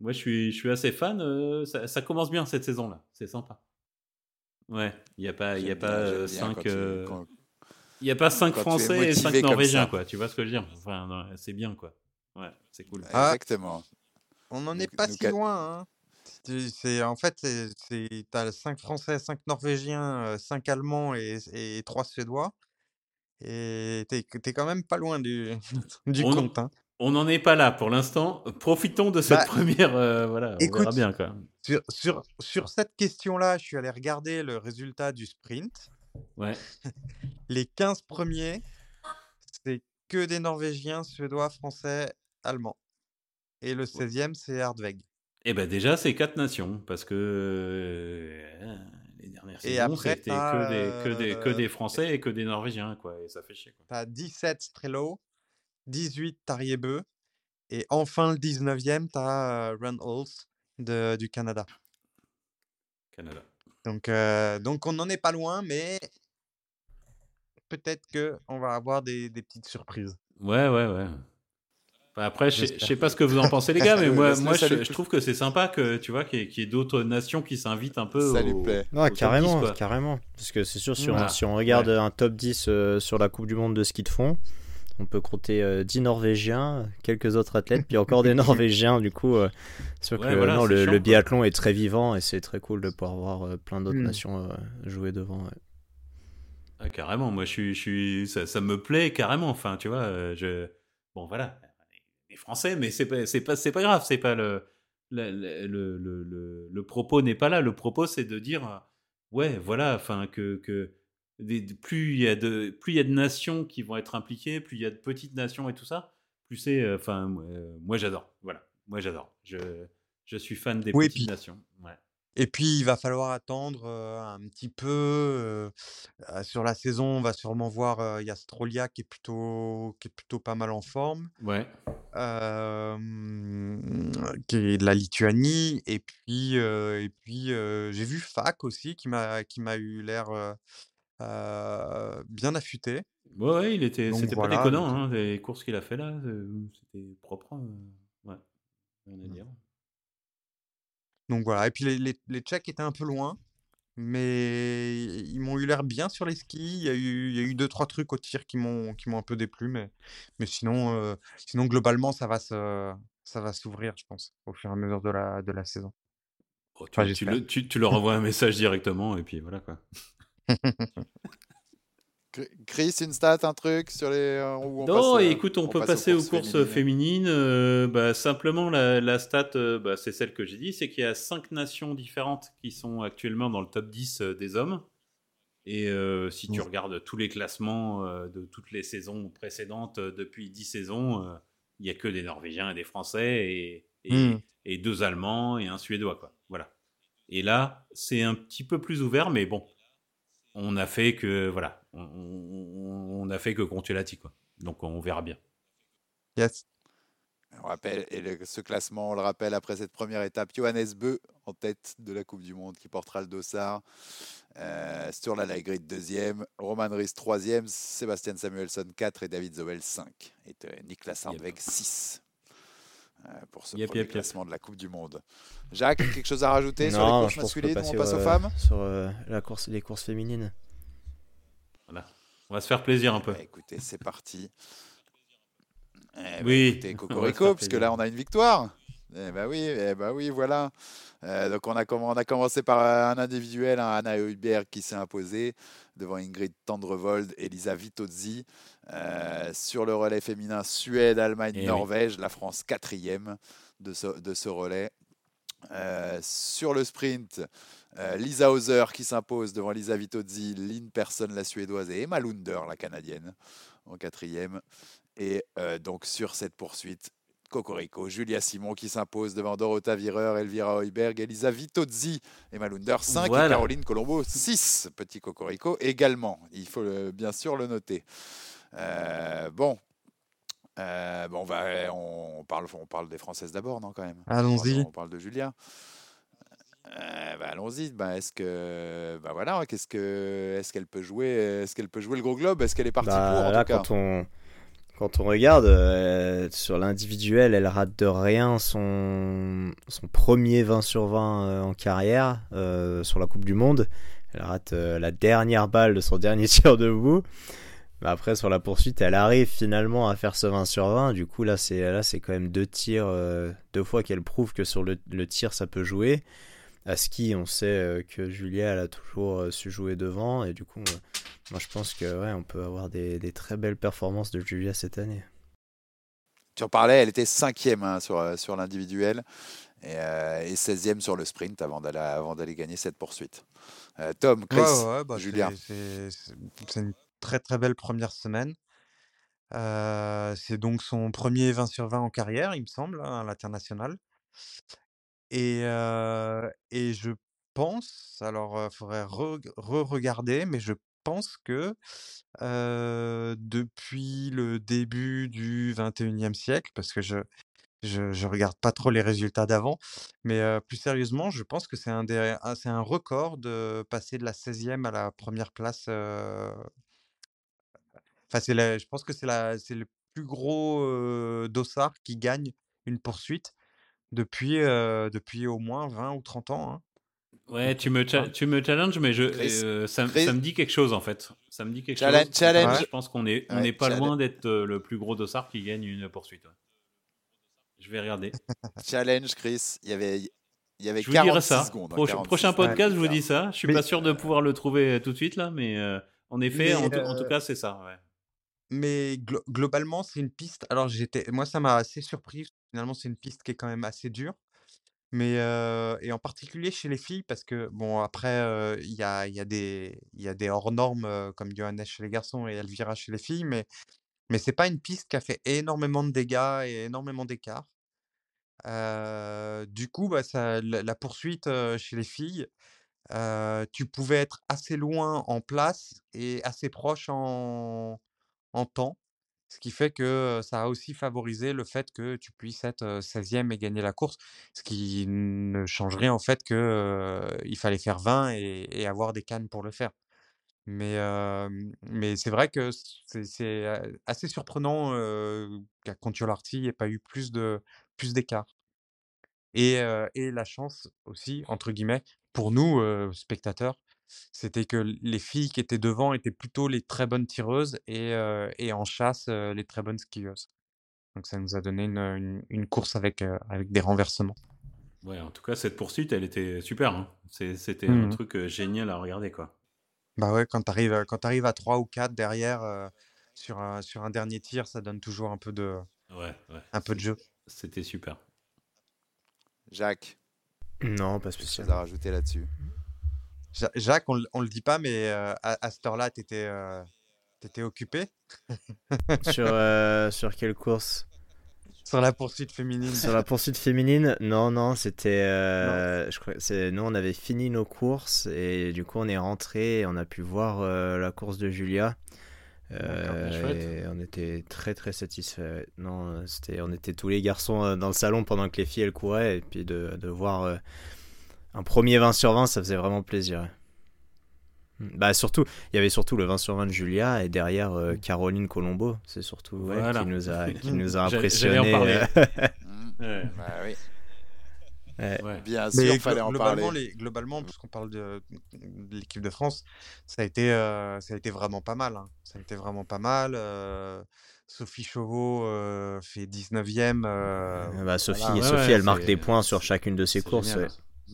moi, je suis, je suis assez fan. euh, ça, ça commence bien cette saison-là. C'est sympa. Ouais, il n'y a pas, il y a J'aime pas bien, j'aime euh, quand tu- euh, quand- il n'y a pas cinq Quand tu Français et motivé cinq comme Norvégiens, ça. quoi. Tu vois ce que je veux dire? Enfin, non, c'est bien, quoi. Ouais, c'est cool. Ah. Exactement. On n'en est pas nous si quatre- loin. Hein. C'est- C'est en fait, c'est- c'est t'as 5 Français, 5 Norvégiens, 5 Allemands et, et 3 Suédois. Et t'es t'es quand même pas loin du, du On- compte. Hein. On n'en est pas là pour l'instant. Profitons de cette Bah, première. euh, voilà, on verra bien quoi. Sur, sur, sur cette question-là, je suis allé regarder le résultat du sprint. Ouais. Les 15 premiers, c'est que des Norvégiens, Suédois, Français, Allemands. Et le 16e, c'est Hardweg. Et ben déjà, c'est quatre nations parce que euh, les dernières Et saisons, après, c'était que des, que, des, que des Français et que des Norvégiens, quoi. Et ça fait chier, quoi. T'as 17 Strello, 18 Tariebeu, et enfin le 19e, t'as euh, Reynolds de, du Canada. Canada. Donc, euh, donc on n'en est pas loin, mais peut-être que on va avoir des, des petites surprises. Ouais, ouais, ouais. Enfin, après, je sais- pas ce que vous en pensez, les gars, mais moi, moi je, trouve que c'est sympa que tu vois qu'il y ait, d'autres nations qui s'invitent un peu. Ça lui au- plaît. Non, carrément, 10, quoi. carrément. Parce que c'est sûr, si, Voilà. on, si on regarde un top 10 euh, sur la Coupe du Monde de ski de fond, on peut compter euh, 10 Norvégiens, quelques autres athlètes, puis encore des Norvégiens. Du coup, euh, c'est sûr Ouais, que voilà, non, le, chiant, le quoi. biathlon est très vivant et c'est très cool de pouvoir voir euh, plein d'autres Mm. nations euh, jouer devant. ouais. Ah, carrément, moi, je suis, je suis, ça, ça me plaît carrément. Enfin, tu vois, euh, je, bon, voilà, les Français, mais c'est pas, c'est pas, c'est pas grave, c'est pas le, le, le, le, le- propos n'est pas là. Le propos, c'est de dire, ouais, voilà, enfin, que, que des- plus il y a de, plus il y a de nations qui vont être impliquées, plus il y a de petites nations et tout ça, plus c'est, euh, enfin, euh, moi, j'adore. Voilà, moi, j'adore. Je, je suis fan des Oui, petites puis- nations. Ouais. Et puis, il va falloir attendre euh, un petit peu. euh, sur la saison, on va sûrement voir, il y a Strolia qui est plutôt, qui est plutôt pas mal en forme, Ouais. qui est de la Lituanie. Et puis, et puis j'ai vu Fac aussi qui m'a, qui m'a eu l'air bien affûté. Ouais, ouais, il était, c'était voilà, pas déconnant, hein, les courses qu'il a fait là, euh, c'était propre. hein, ouais, rien à dire. Donc voilà. Et puis les, les, les Tchèques étaient un peu loin, mais ils m'ont eu l'air bien sur les skis. Il y a eu, il y a eu deux, trois trucs au tir qui m'ont, qui m'ont un peu déplu, mais, mais sinon, euh, sinon, globalement, ça va se, ça va s'ouvrir, je pense, au fur et à mesure de la, de la saison. Oh, tu, Enfin, tu j'espère. le- tu- tu leur envoies un message directement et puis voilà quoi. Chris, une stat, un truc sur les. euh, où on non, passe, euh, écoute, on, peut passe passer aux courses féminines. féminines. euh, bah, simplement, la, la stat, euh, bah, c'est celle que j'ai dit, c'est qu'il y a cinq nations différentes qui sont actuellement dans le top 10 euh, des hommes. Et euh, si tu regardes tous les classements de toutes les saisons précédentes depuis 10 saisons, il y a que des Norvégiens et des Français et, et, Mm. et deux Allemands et un Suédois. Quoi. Voilà. Et là, c'est un petit peu plus ouvert, mais bon, on a fait que voilà, on, on- on a fait que la quoi. Donc on verra bien. Yes. On rappelle, et le- ce classement, on le rappelle, après cette première étape, Johannes Beu en tête de la Coupe du Monde qui portera le dossard. Euh, Sturla Laigrid deuxième, Roman Ries troisième, Sébastien Samuelsson 4 et David Zowel 5. Et euh, Niklas Hardweg 6 pour ce Yep, premier yep, yep. classement de la Coupe du Monde. Jacques, quelque chose à rajouter sur les courses masculines ou on passer passe aux au- femmes sur euh, la course, les courses féminines. Voilà. On va se faire plaisir un peu. Bah, Écoutez, c'est parti. Eh ben, Oui, écoutez, on Cocorico, puisque là on a une victoire. Eh ben oui, eh ben oui, voilà. Euh, donc on a, on a commencé par un individuel, un Anna Heuberg qui s'est imposé devant Ingrid Tendrevold et Lisa Vitozzi. Euh, sur le relais féminin, Suède, Allemagne, Eh oui. Norvège, la France quatrième de ce, de ce relais. Euh, sur le sprint, euh, Lisa Hauser qui s'impose devant Lisa Vitozzi, Lynn Persson la suédoise et Emma Lunder la canadienne en quatrième. Et euh, donc sur cette poursuite, Cocorico, Julia Simon qui s'impose devant Dorota Virer, Elvira Heuberg, Elisa Vitozzi, Emma Lunder 5 et. Caroline Colombo 6. Petit Cocorico également, il faut le- bien sûr le noter. Euh, bon. Euh, bon, on, parle, on parle des Françaises d'abord, non, quand même? Allons-y. on parle de Julia. Euh, bah, allons-y. Bah, est-ce que, bah voilà, qu'est-ce que, est-ce qu'elle peut jouer, est-ce qu'elle peut jouer le gros globe? Est-ce qu'elle est partie Bah, pour en là, tout cas? quand on, quand on regarde euh, sur l'individuel, elle rate de rien son, son premier 20 sur 20 euh, en carrière sur la Coupe du Monde. Elle rate la dernière balle de son dernier tir debout. Mais après, sur la poursuite, elle arrive finalement à faire ce 20 sur 20. Du coup, là, c'est là, c'est quand même deux tirs, euh, deux fois qu'elle prouve que sur le, le tir, ça peut jouer. À ski, on sait euh, que Julia, elle a toujours euh, su jouer devant. Et du coup, euh, moi, je pense que ouais, on peut avoir des, des très belles performances de Julia cette année. tu en parlais, elle était cinquième hein, sur, sur l'individuel et, et, 16e sur le sprint avant d'aller, avant d'aller gagner cette poursuite. Tom, Chris, bah, Julien. C'est, une très très belle première semaine. c'est donc son premier 20 sur 20 en carrière, il me semble, hein, à l'international. Et, et je pense, alors il faudrait re-regarder, mais je pense que depuis le début du 21e siècle, parce que je, je, regarde pas trop les résultats d'avant, mais plus sérieusement, je pense que c'est un, un record de passer de la 16e à la première place. Enfin, c'est je pense que c'est, la, c'est le plus gros dossard qui gagne une poursuite depuis, depuis au moins 20 ou 30 ans. Hein. Ouais, tu me, tu me challenges, mais je, euh, ça, ça, me dit quelque chose en fait. Ça me dit quelque challenge, chose. Challenge. Je pense qu'on est, on n'est pas loin d'être euh, le plus gros dossard qui gagne une poursuite. Je vais regarder. challenge, Chris. Il y avait, il y avait je 46 ça. secondes. Hein, prochain podcast, je vous dis ça. Je suis pas sûr de pouvoir le trouver euh, tout de suite là, mais en effet, en, tout cas, c'est ça. Mais globalement, c'est une piste. Alors, j'étais, moi, ça m'a assez surpris. Finalement, c'est une piste qui est quand même assez dure. Mais et en particulier chez les filles, parce que bon, après, il y a, y, a des, y a des hors normes comme Johannes chez les garçons et Elvira chez les filles, mais, mais c'est pas une piste qui a fait énormément de dégâts et énormément d'écart. du coup, bah, ça, la, poursuite chez les filles, tu pouvais être assez loin en place et assez proche en, en temps. Ce qui fait que ça a aussi favorisé le fait que tu puisses être 16e et gagner la course, ce qui ne changerait en fait qu'il fallait faire 20 et, avoir des cannes pour le faire. Mais, mais c'est vrai que c'est assez surprenant qu'à Contiolarty, il n'y ait pas eu plus de plus d'écart. Et, et la chance aussi, entre guillemets, pour nous, spectateurs, c'était que les filles qui étaient devant étaient plutôt les très bonnes tireuses et, et en chasse, les très bonnes skieuses. Donc ça nous a donné une, une, course avec, avec des renversements. Ouais, en tout cas, cette poursuite, elle était super. Hein. C'était un mmh truc génial à regarder, quoi. Bah ouais, quand tu arrives, quand arrives à 3 ou 4 derrière sur, un, sur un dernier tir, ça donne toujours un peu de, ouais, ouais. Un peu de jeu. C'était super. Jacques Non, pas spécial. à rajouter là-dessus Jacques, on, ne le dit pas, mais euh, à, cette heure-là, tu étais, euh, occupé? Sur, euh, sur quelle course? Sur la poursuite féminine. Sur la poursuite féminine? Non, non, c'était. nous, on avait fini nos courses et du coup, on est rentré et on a pu voir la course de Julia. et on était très très satisfaits. Non, c'était, on était tous les garçons dans le salon pendant que les filles elles couraient et puis de, de voir un premier 20 sur 20, ça faisait vraiment plaisir. Bah surtout, il y avait surtout le 20 sur 20 de Julia et derrière euh, Caroline Colombo, c'est surtout ouais, qui nous a qui nous a impressionné. Euh. ouais. Bah, oui. Ouais. Bien sûr, il fallait en globalement, parler. Les, globalement, puisqu'on parle de, de l'équipe de France, ça a été, euh, ça a été vraiment pas mal. Hein. Ça a été vraiment pas mal. Sophie Chauveau fait 19e. Bah, Sophie, Sophie elle marque des points sur chacune de ses courses.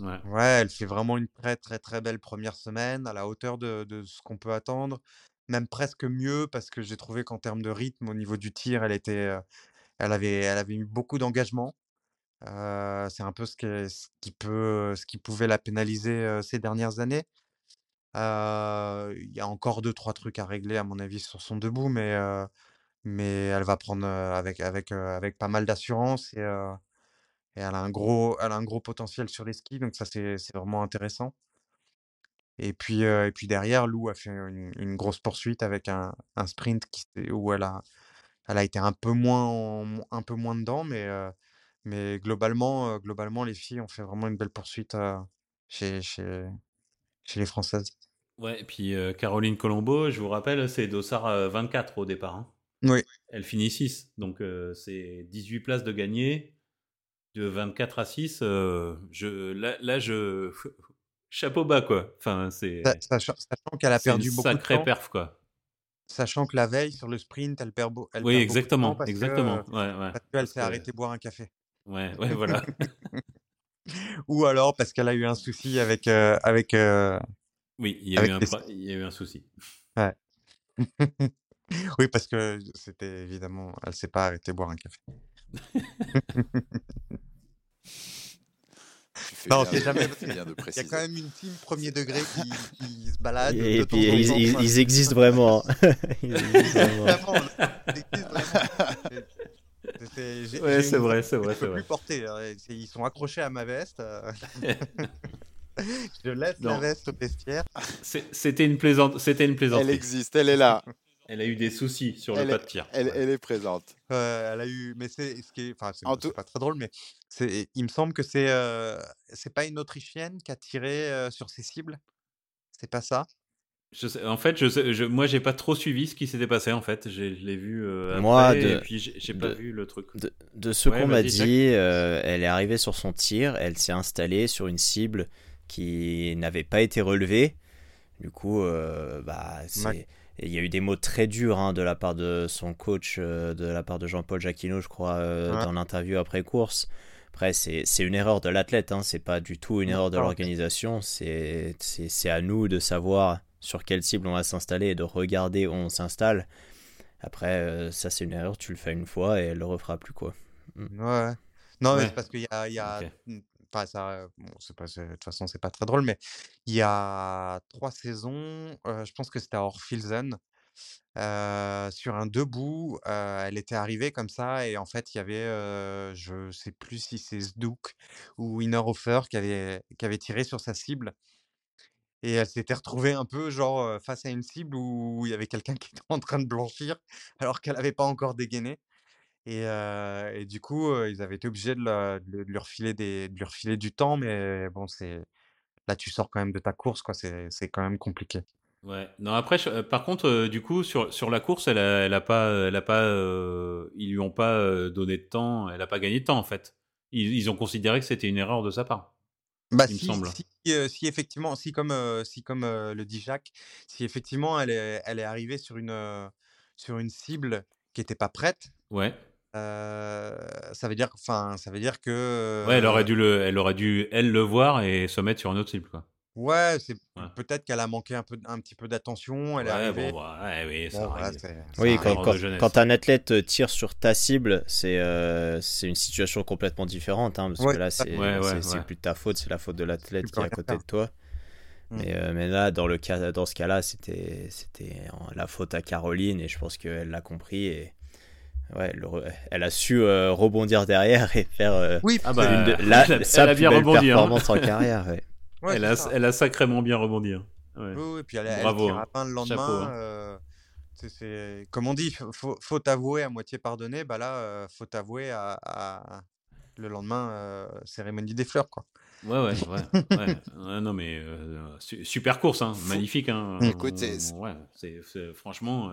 Ouais. elle fait vraiment une très très très belle première semaine, à la hauteur de, de ce qu'on peut attendre, même presque mieux parce que j'ai trouvé qu'en termes de rythme, au niveau du tir, elle était, elle avait, elle avait eu beaucoup d'engagement. c'est un peu ce, ce, qui peut, ce qui pouvait la pénaliser ces dernières années. Il y a encore deux trois trucs à régler à mon avis sur son debout, mais mais elle va prendre avec avec avec pas mal d'assurance et elle a un gros, elle a un gros potentiel sur les skis, donc ça c'est vraiment intéressant. Et puis, et puis derrière, Lou a fait une, grosse poursuite avec un, un sprint qui, où elle a, elle a été un peu moins, un peu moins dedans, mais, mais globalement, globalement, les filles ont fait vraiment une belle poursuite chez, chez, chez les Françaises. Ouais, et puis Caroline Colombo, je vous rappelle, c'est Dossard 24 au départ. Hein. Oui. Elle finit 6, donc c'est 18 places de gagner de 24 à 6, euh, je, là, je. Chapeau bas, quoi. Enfin, c'est. Sachant, qu'elle a perdu beaucoup de temps. Sacré perf, quoi. Sachant que la veille, sur le sprint, elle perd, elle oui, perd exactement, beaucoup de temps exactement. Que, ouais, ouais, parce qu'elle s'est arrêtée boire un café. Ouais, ouais, voilà. Ou alors parce qu'elle a eu un souci avec. Euh, avec euh, oui, il y, a eu un, il y a eu un souci. Ouais. oui, parce que c'était évidemment. Elle s'est pas arrêtée boire un café. Non, c'est jamais. Il y a quand même une team premier degré qui, se balade. Et, puis ils, existent vraiment. ils existent vraiment. Ouais, c'est vrai, c'est vrai. Je peux plus porter. Hein, ils sont accrochés à ma veste. Euh. je laisse la veste au vestiaire. C'était une plaisante. C'était une plaisanterie. Elle existe, elle est là. Elle a eu des soucis sur le pas de tir. Elle, elle, est présente. Euh, elle a eu, mais c'est ce qui est, enfin, c'est pas très drôle, mais c'est, il me semble que c'est, euh, c'est pas une Autrichienne qui a tiré euh, sur ses cibles? C'est pas ça? Je sais, en fait, je, sais, je moi, j'ai pas trop suivi ce qui s'était passé. En fait, je l'ai vu euh, moi, de, et puis j'ai pas vu le truc. De, de ce qu'on m'a dit, elle est arrivée sur son tir, elle s'est installée sur une cible qui n'avait pas été relevée. Du coup, bah, c'est il y a eu des mots très durs hein, de la part de son coach, euh, de la part de Jean-Paul Jacquino, je crois, euh, dans l'interview après course. Après, c'est une erreur de l'athlète, hein, c'est pas du tout une erreur de l'organisation. C'est à nous de savoir sur quelle cible on va s'installer et de regarder où on s'installe. Après, euh, ça, c'est une erreur, tu le fais une fois et elle le refera plus, quoi. Mm. Ouais. Non, mais parce qu'il y a, y a Enfin, ça, bon, c'est pas, de toute façon, c'est pas très drôle, mais il y a trois saisons, je pense que c'était à Sur un debout, elle était arrivée comme ça, et en fait, il y avait, je sais plus si c'est Zdouk ou Innerhofer qui avait, qui avait tiré sur sa cible. Et elle s'était retrouvée un peu genre face à une cible où il y avait quelqu'un qui était en train de blanchir alors qu'elle n'avait pas encore dégainé. Et, du coup, ils avaient été obligés de, de, lui refiler des, de lui refiler du temps, mais bon, c'est là, tu sors quand même de ta course, quoi. C'est quand même compliqué. Ouais. Non, après, par contre, du coup, sur, sur la course, elle a, elle a pas, elle a pas, ils lui ont pas donné de temps, elle a pas gagné de temps en fait. Ils, ils ont considéré que c'était une erreur de sa part. Bah, il si, me semble. Si, si, effectivement, si comme, si comme le dit Jacques, si effectivement elle est, elle est arrivée sur une, sur une cible qui n'était pas prête. Ouais ça veut dire, enfin, ça veut dire que. Ouais, elle aurait dû le, elle aurait dû elle le voir et se mettre sur un autre cible, quoi. Ouais, c'est peut-être qu'elle a manqué un peu, un petit peu d'attention. Elle ouais, est bon, ouais, oui, ça oui, quand, quand, un athlète tire sur ta cible, c'est c'est une situation complètement différente, hein, parce que là, c'est plus de ta faute, c'est la faute de l'athlète qui est à côté de toi. Mmh. Mais, mais, là, dans, le cas, dans ce cas-là, c'était la faute à Caroline et je pense qu'elle l'a compris. Et, Ouais, elle a su euh, rebondir derrière et faire euh, oui, ah bah, une la, elle a bien rebondi, hein. performance en carrière. Elle, a, elle, a, sacrément bien rebondi. Hein. Oui, oui, puis elle, Bravo, elle hein. le lendemain. Euh, c'est, comme on dit, faut, faut avouer à moitié pardonner. Bah là, faut avouer à, à, le lendemain cérémonie des fleurs, quoi. Ouais, ouais, ouais. ouais. non, mais super course, hein, magnifique. Hein. Écoute, c'est, franchement.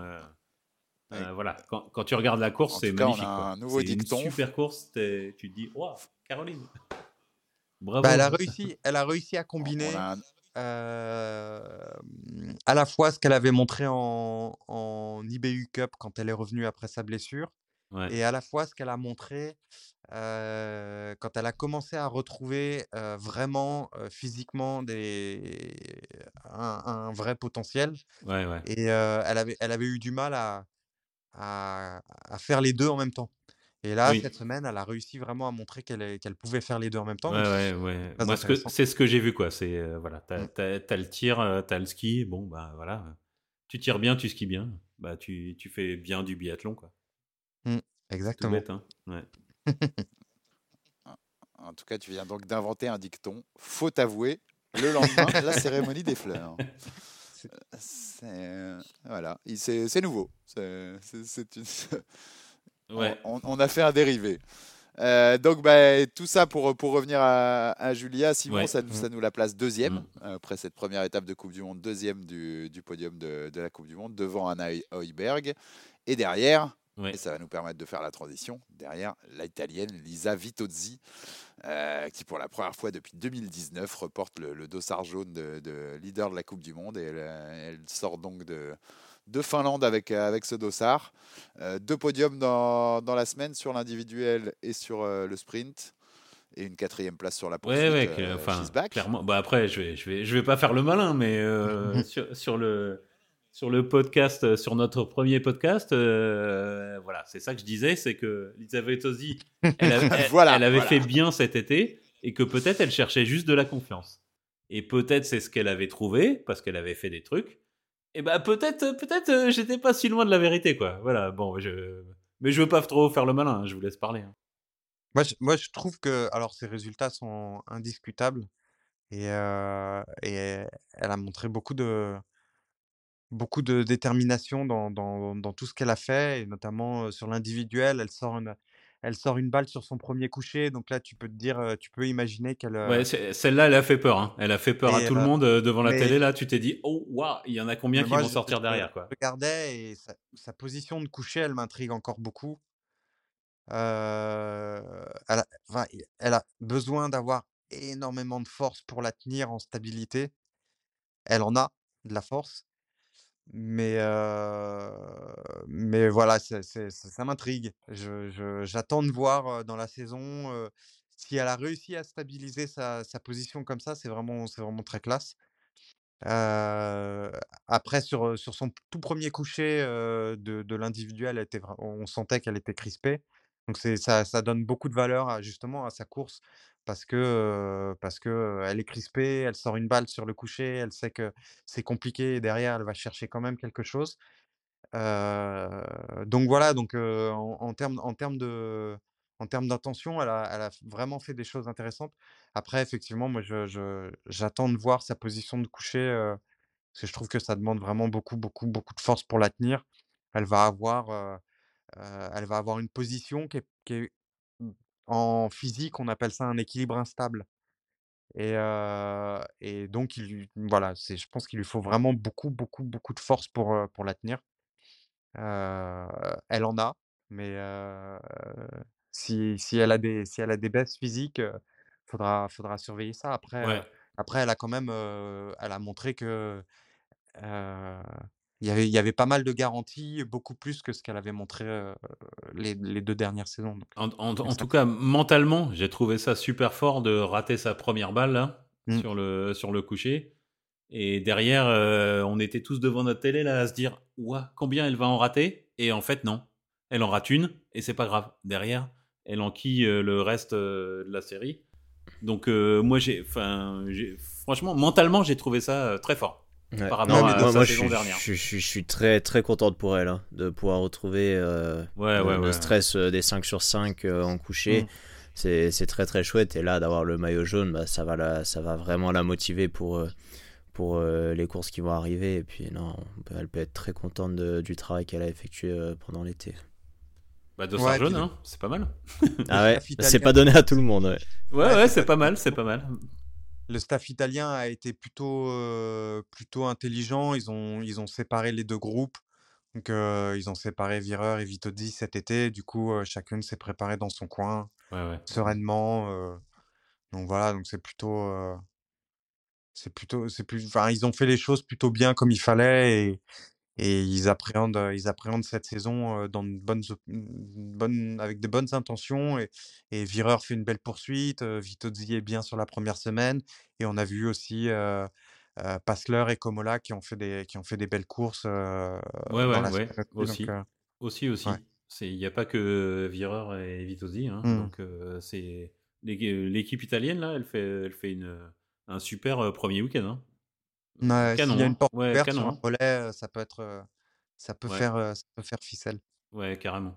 Euh, voilà, quand, quand, tu regardes la course, c'est magnifique. un nouveau dicton. Une super course, tu te dis, waouh, Caroline. Bravo. Bah, elle, a réussi, elle a réussi à combiner euh, à la fois ce qu'elle avait montré en, en IBU Cup quand elle est revenue après sa blessure, et à la fois ce qu'elle a montré euh, quand elle a commencé à retrouver vraiment physiquement des, un, un, vrai potentiel. Ouais, ouais. Et elle, avait, elle avait eu du mal à, à, faire les deux en même temps. Et là, cette semaine, elle a réussi vraiment à montrer qu'elle qu'elle pouvait faire les deux en même temps. Ouais, ouais, Moi, c'est ce que j'ai vu, quoi. C'est euh, voilà, t'as mmh. as, le tir, euh, t'as le ski. Bon, bah voilà, tu tires bien, tu skis bien. Bah, tu, tu fais bien du biathlon, quoi. Mmh, exactement. Tout hein. ouais. en tout cas, tu viens donc d'inventer un dicton. Faut avouer, le lendemain, la cérémonie des fleurs. C'est voilà, c'est nouveau. C'est une... ouais. on, a fait un dérivé. Euh, donc bah, tout ça pour, pour revenir à, Julia, Simon, ça, ça, nous la place deuxième mm. après cette première étape de Coupe du Monde, deuxième du, du podium de, de, la Coupe du Monde devant Anna Heuberg. Et derrière, et ça va nous permettre de faire la transition. Derrière, l'italienne Lisa Vitozzi, euh, qui pour la première fois depuis 2019 reporte le, dossard jaune de, leader de la Coupe du Monde. Et elle, sort donc de, de Finlande avec, avec ce dossard. Euh, deux podiums dans, dans, la semaine sur l'individuel et sur euh, le sprint. Et une quatrième place sur la poursuite. Ouais, ouais, clairement. Bah après, je vais, je vais, je vais pas faire le malin, mais sur, sur le sur le podcast, euh, sur notre premier podcast, euh, voilà, c'est ça que je disais, c'est que Elisabeth Ozzy, elle, avait fait bien cet été et que peut-être elle cherchait juste de la confiance. Et peut-être c'est ce qu'elle avait trouvé parce qu'elle avait fait des trucs. Et ben peut-être, peut-être, euh, j'étais pas si loin de la vérité, quoi. Voilà, bon, je, mais je veux pas trop faire le malin. Hein, je vous laisse parler. Hein. Moi, je, moi, je trouve que, alors, ces résultats sont indiscutables et, et elle a montré beaucoup de beaucoup de détermination dans, dans, dans tout ce qu'elle a fait, et notamment sur l'individuel. Elle sort une, elle sort une balle sur son premier coucher, donc là tu peux te dire, tu peux imaginer qu'elle. Ouais, celle-là, elle a fait peur. Hein. Elle a fait peur à tout le monde devant la télé. Là, tu t'es dit, oh waouh, il y en a combien qui vont sortir derrière, quoi? Je regardais et sa, position de coucher, elle m'intrigue encore beaucoup. elle, a, elle a besoin d'avoir énormément de force pour la tenir en stabilité. Elle en a de la force, mais, mais voilà, ça m'intrigue. j'attends de voir dans la saison si elle a réussi à stabiliser sa, position comme ça, c'est vraiment, vraiment très classe. après, sur, sur son tout premier coucher de, de l'individuel, on sentait qu'elle était crispée. Donc ça, ça donne beaucoup de valeur justement à sa course parce que, parce que elle est crispée, elle sort une balle sur le coucher, elle sait que c'est compliqué et derrière elle va chercher quand même quelque chose. donc voilà, donc en, termes en termes de en termes d'intention, elle a, elle a, vraiment fait des choses intéressantes. Après, effectivement, moi, je, j'attends de voir sa position de coucher parce que je trouve que ça demande vraiment beaucoup, beaucoup, beaucoup de force pour la tenir. Elle va avoir, elle va avoir une position qui qui est en physique, on appelle ça un équilibre instable. Et, et donc, il, voilà, c'est, je pense qu'il lui faut vraiment beaucoup, beaucoup, beaucoup de force pour, pour la tenir. elle en a, mais si, si, elle a des, si elle a des baisses physiques, il faudra, faudra surveiller ça. Après, après elle a quand même elle a montré que il y, avait, il y avait pas mal de garanties, beaucoup plus que ce qu'elle avait montré les, les, deux dernières saisons. en, en, tout cas, mentalement, j'ai trouvé ça super fort de rater sa première balle là, mmh. sur, le, sur le coucher. Et derrière, on était tous devant notre télé là à se dire Ouah, combien elle va en rater? Et en fait, non. Elle en rate une et c'est pas grave. Derrière, elle enquille le reste de la série. Donc, moi, j'ai, franchement, mentalement, j'ai trouvé ça très fort par rapport à moi, saison je, dernière. Je, je, suis très très contente pour elle hein, de pouvoir retrouver euh, le, stress euh, des 5 sur 5 euh, en coucher. Mm. C'est très très chouette et là d'avoir le maillot jaune, bah, ça, va la, ça va vraiment la motiver pour, pour les courses qui vont arriver. Et puis non, elle peut être très contente du travail qu'elle a effectué pendant l'été. Bah, de ouais, jaune, hein, c'est pas mal. ah ouais, c'est pas donné à tout le monde. Ouais, ouais, ouais c'est pas mal, c'est pas mal le staff italien a été plutôt, plutôt intelligent. Ils ont, ils ont séparé les deux groupes. Donc, ils ont séparé Vireur et Vitozzi cet été. Du coup, chacune s'est préparée dans son coin, sereinement. donc voilà, donc c'est plutôt, c'est plutôt, c'est plus, enfin, ils ont fait les choses plutôt bien comme il fallait et, et ils appréhendent, ils appréhendent cette saison dans une bonne, bonne, avec de bonnes intentions. Et, et Vireur fait une belle poursuite. Vitozzi est bien sur la première semaine. Et on a vu aussi euh, Passler et Komola qui ont fait des, qui ont fait des belles courses. ouais, ouais, ouais. Aussi. aussi, aussi. Il n'y a pas que Vireur et Vitozzi. Hein. Mmh. Donc, c'est l'équipe italienne, là, elle fait, elle fait une, un super premier week-end. Hein. Ouais, s'il y a une hein. porte ouverte sur un relais, ça peut être, ça peut faire, ça peut faire ficelle. Ouais, carrément.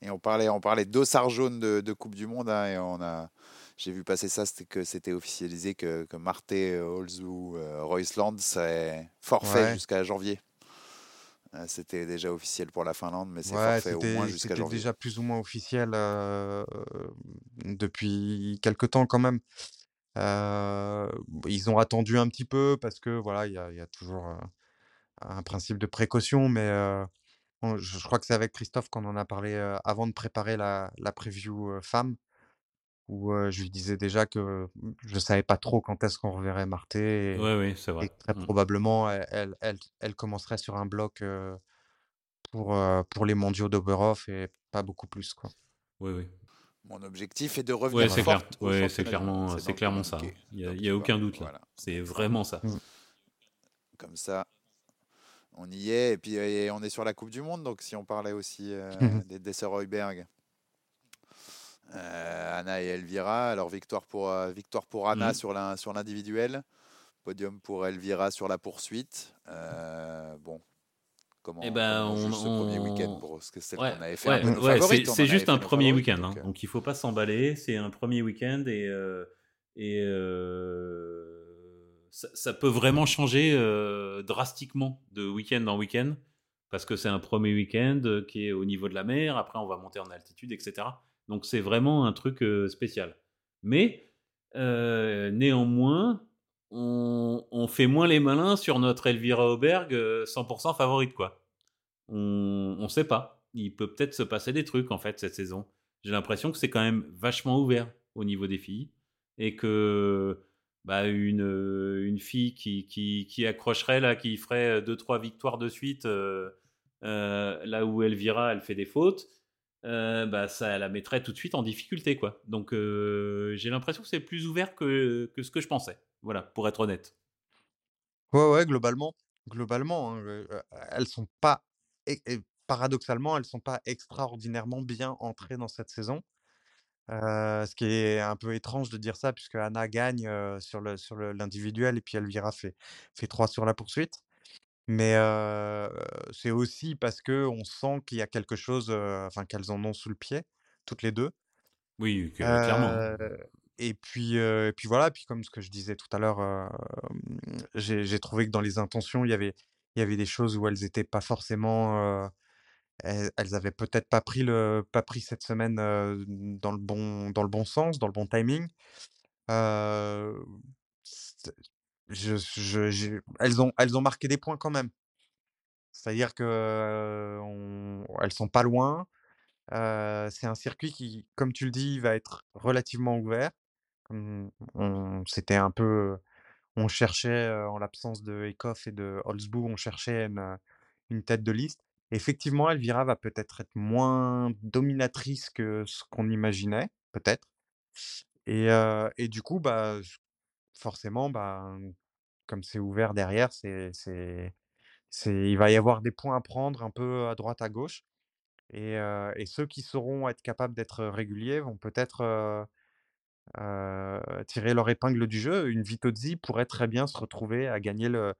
Et on parlait, on parlait d'ossard jaune de, de, Coupe du Monde, hein, et on a, j'ai vu passer ça, c'était que c'était officialisé que, que Marte, Olzu, euh, Roysland serait forfait jusqu'à janvier. Euh, c'était déjà officiel pour la Finlande, mais c'est forfait au moins jusqu'à janvier. C'était déjà plus ou moins officiel euh, depuis quelques temps quand même ils ont attendu un petit peu parce que voilà, il y a, y a, toujours un principe de précaution, mais je, crois que c'est avec Christophe qu'on en a parlé avant de préparer la, la preview femme, où je lui disais déjà que je savais pas trop quand est-ce qu'on reverrait Marthe et, oui, c'est vrai. et très mmh. probablement elle, elle, elle, commencerait sur un bloc pour, pour les mondiaux d'Oberhof et pas beaucoup plus quoi. Oui, oui. Mon objectif est de revenir ouais, forte. Ouais, c'est clairement, c'est clairement ça. Il n'y a, a, aucun doute là. C'est vraiment ça. Mm. Comme ça, On y est, et puis on est sur la Coupe du Monde, donc si on parlait aussi des, des sœurs Heuberg. Anna et Elvira, alors victoire pour, victoire pour Anna mmh. sur l'individuel, podium pour Elvira sur la poursuite. bon, comment, eh ben, on, ce premier week-end pour ce que c'est qu'on avait fait C'est juste un premier week-end, hein. donc, il faut pas s'emballer. C'est un premier week-end et, euh, et euh, ça, peut vraiment changer euh, drastiquement de week-end en week-end parce que c'est un premier week-end qui est au niveau de la mer. Après, on va monter en altitude, etc. Donc c'est vraiment un truc spécial. Mais néanmoins, on, fait moins les malins sur notre Elvira Auberg 100% favorite, quoi. On ne sait pas. Il peut peut-être se passer des trucs, en fait, cette saison. J'ai l'impression que c'est quand même vachement ouvert au niveau des filles. Et que bah, une, une fille qui, qui, accrocherait, là, qui ferait 2-3 victoires de suite, euh, euh, là où Elvira, elle fait des fautes, euh, bah, ça la mettrait tout de suite en difficulté. quoi. Donc j'ai l'impression que c'est plus ouvert que, que ce que je pensais. Voilà, pour être honnête. Ouais, ouais, globalement, globalement, hein, elles sont pas, et, paradoxalement, elles sont pas extraordinairement bien entrées dans cette saison. ce qui est un peu étrange de dire ça, puisque Anna gagne sur le sur l'individuel et puis Elvira fait fait 3 sur la poursuite. Mais c'est aussi parce que on sent qu'il y a quelque chose, enfin qu'elles en ont sous le pied, toutes les deux. Oui, clairement. Et puis, et puis voilà, puis comme ce que je disais tout à l'heure, j'ai trouvé que dans les intentions, il y avait, il y avait des choses où elles n'étaient pas forcément. elles, elles avaient peut-être pas pris le, pas pris cette semaine dans le bon, dans le bon sens, dans le bon timing. Elles ont, elles ont marqué des points quand même. C'est-à-dire que on, elles sont pas loin. c'est un circuit qui, comme tu le dis, va être relativement ouvert. On c'était un peu on cherchait, en l'absence de Ekoff et de Holzbou, on cherchait une, tête de liste. Effectivement, Elvira va peut-être être moins dominatrice que ce qu'on imaginait, peut-être. Et, et du coup, bah, forcément, bah, comme c'est ouvert derrière, c'est, c'est, c'est, il va y avoir des points à prendre un peu à droite, à gauche. Et, et ceux qui sauront être capables d'être réguliers vont peut-être tirer leur épingle du jeu. Une Vitozzi pourrait très bien se retrouver à gagner le,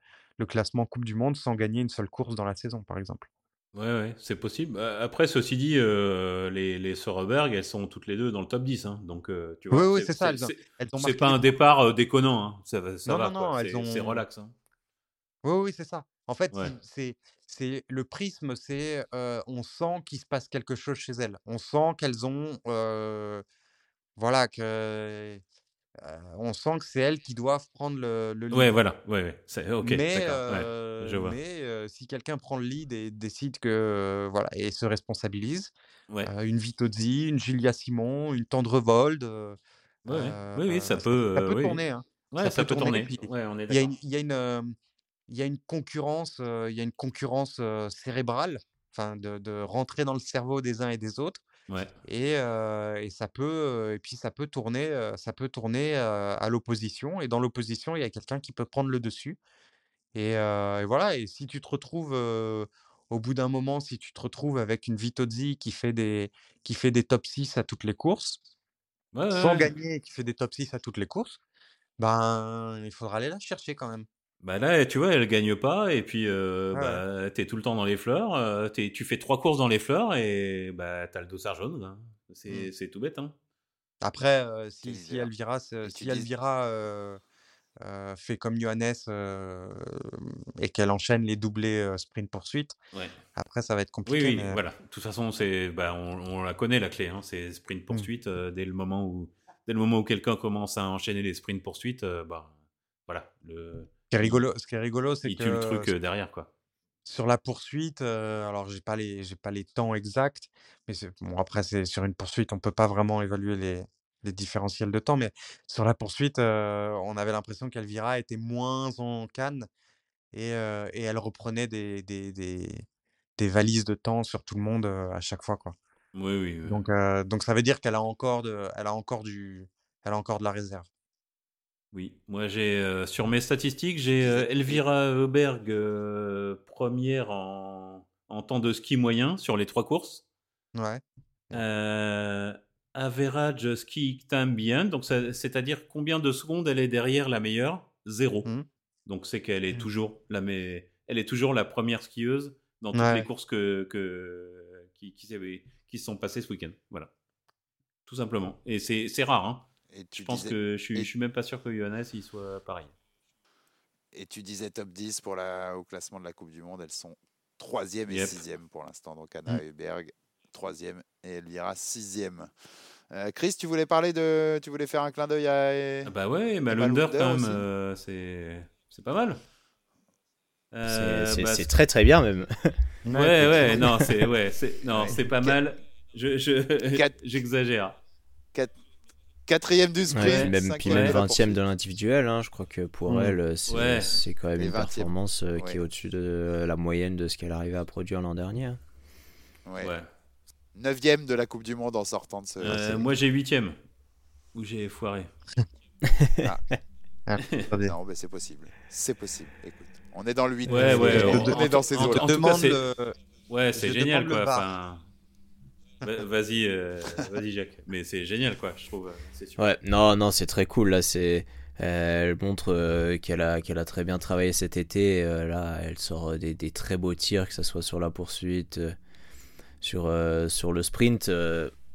classement Coupe du Monde sans gagner une seule course dans la saison, par exemple. Ouais, ouais c'est possible. Après, ceci dit, les, les Soreberg, elles sont toutes les deux dans le top 10. Hein. donc, tu vois, oui, oui, c'est ça. c'est pas un départ déconnant. Hein. Ça, ça non, va, non, non, c'est relax. Hein. Oui, oui, c'est ça. En fait, c'est c'est le prisme, c'est on sent qu'il se passe quelque chose chez elles. On sent qu'elles ont voilà, que, on sent que c'est elles qui doivent prendre le, le lead. Ouais, voilà, ouais, ouais. C'est, ok, mais, je vois. mais si quelqu'un prend le lead et décide que, voilà, et se responsabilise, une Vitozzi, une Julia Simon, une Tendrevold, oui, oui, ça peut, ça peut tourner. Hein. Ouais, ça, peut tourner. Il y, y, a une, il y a une concurrence, il y a une concurrence cérébrale, enfin, de, de rentrer dans le cerveau des uns et des autres. Et, et, ça peut et puis ça peut tourner ça peut tourner à l'opposition. Et dans l'opposition il y a quelqu'un qui peut prendre le dessus. Et, voilà. Et si tu te retrouves au bout d'un moment si tu te retrouves avec une Vitozzi qui fait des qui fait des top 6 à toutes les courses sans gagner qui fait des top 6 à toutes les courses ben il faudra aller la chercher quand même bah là, tu vois, elle gagne pas, et puis euh, bah, t'es tout le temps dans les fleurs. Euh, tu fais trois courses dans les fleurs, et bah t'as le dossard jaune. Hein. C'est, mmh. tout bête. Hein. Après, euh, si, si Elvira, si Elvira fait comme Johannes et qu'elle enchaîne les doublés sprint poursuite, après ça va être compliqué. Oui, oui voilà. De toute façon, c'est, bah, on, la connaît la clé. Hein. C'est sprint mmh. poursuite. dès le moment où, dès le moment où quelqu'un commence à enchaîner les sprint poursuites, bah, voilà. Le, qui est rigolo, ce qui est rigolo, c'est que. le truc derrière, quoi. Sur la poursuite, alors j'ai pas les j'ai pas les temps exacts, mais bon après c'est sur une poursuite, on peut pas vraiment évaluer les, les différentiels de temps, mais sur la poursuite, on avait l'impression qu'Elvira était moins en canne et, et elle reprenait des, des, des, des, valises de temps sur tout le monde à chaque fois, quoi. Oui, oui. Donc, donc ça veut dire qu'elle a encore de, elle a encore du, elle a encore de la réserve. Oui, moi j'ai sur mes statistiques, j'ai Elvira Heuberg première en, en, temps de ski moyen sur les trois courses. Ouais. average ski time bien, donc c'est-à-dire combien de secondes elle est derrière la meilleure? Zéro. Mmh. Donc c'est qu'elle est mmh. toujours la mais elle est toujours la première skieuse dans toutes les courses que, que qui, qui, qui sont passées ce week-end. Voilà, tout simplement. Et c'est rare. Hein je pense que je suis, suis même pas sûr que Johannes il soit pareil. Et tu disais top 10 pour la, au classement de la Coupe du Monde, elles sont 3e et 6e pour l'instant. Donc Anna mm. Huberg, 3e et Elvira 6e. Euh, Chris, tu voulais parler de. Tu voulais faire un clin d'œil à. Ah bah ouais, Malunder, quand même, euh, c'est pas mal. Euh, c'est bah, très très bien même. ouais, ouais, non, c'est ouais, non, c'est pas mal. Je j'exagère. Quatrième du sprint. même, puis même 20 de l'individuel, hein, je crois que pour mm. elle, c'est quand même une performance euh, qui est au-dessus de la moyenne de ce qu'elle arrivait à produire l'an dernier. Ouais. 9 de la Coupe du Monde en sortant de ce. Euh, moi j'ai 8 Où j'ai foiré. ah. ah non, mais c'est possible. C'est possible. Écoute, on est dans le 8 ouais, ouais, on, est dans ces eaux-là. Ouais, c'est génial quoi. Vas-y, euh, vas-y Jacques. Mais c'est génial, quoi, je trouve. Euh, ouais, non, non, c'est très cool. Là, c'est, elle montre euh, qu'elle a, qu'elle a très bien travaillé cet été. là, elle sort des, des, très beaux tirs, que ce soit sur la poursuite, sur, sur le sprint.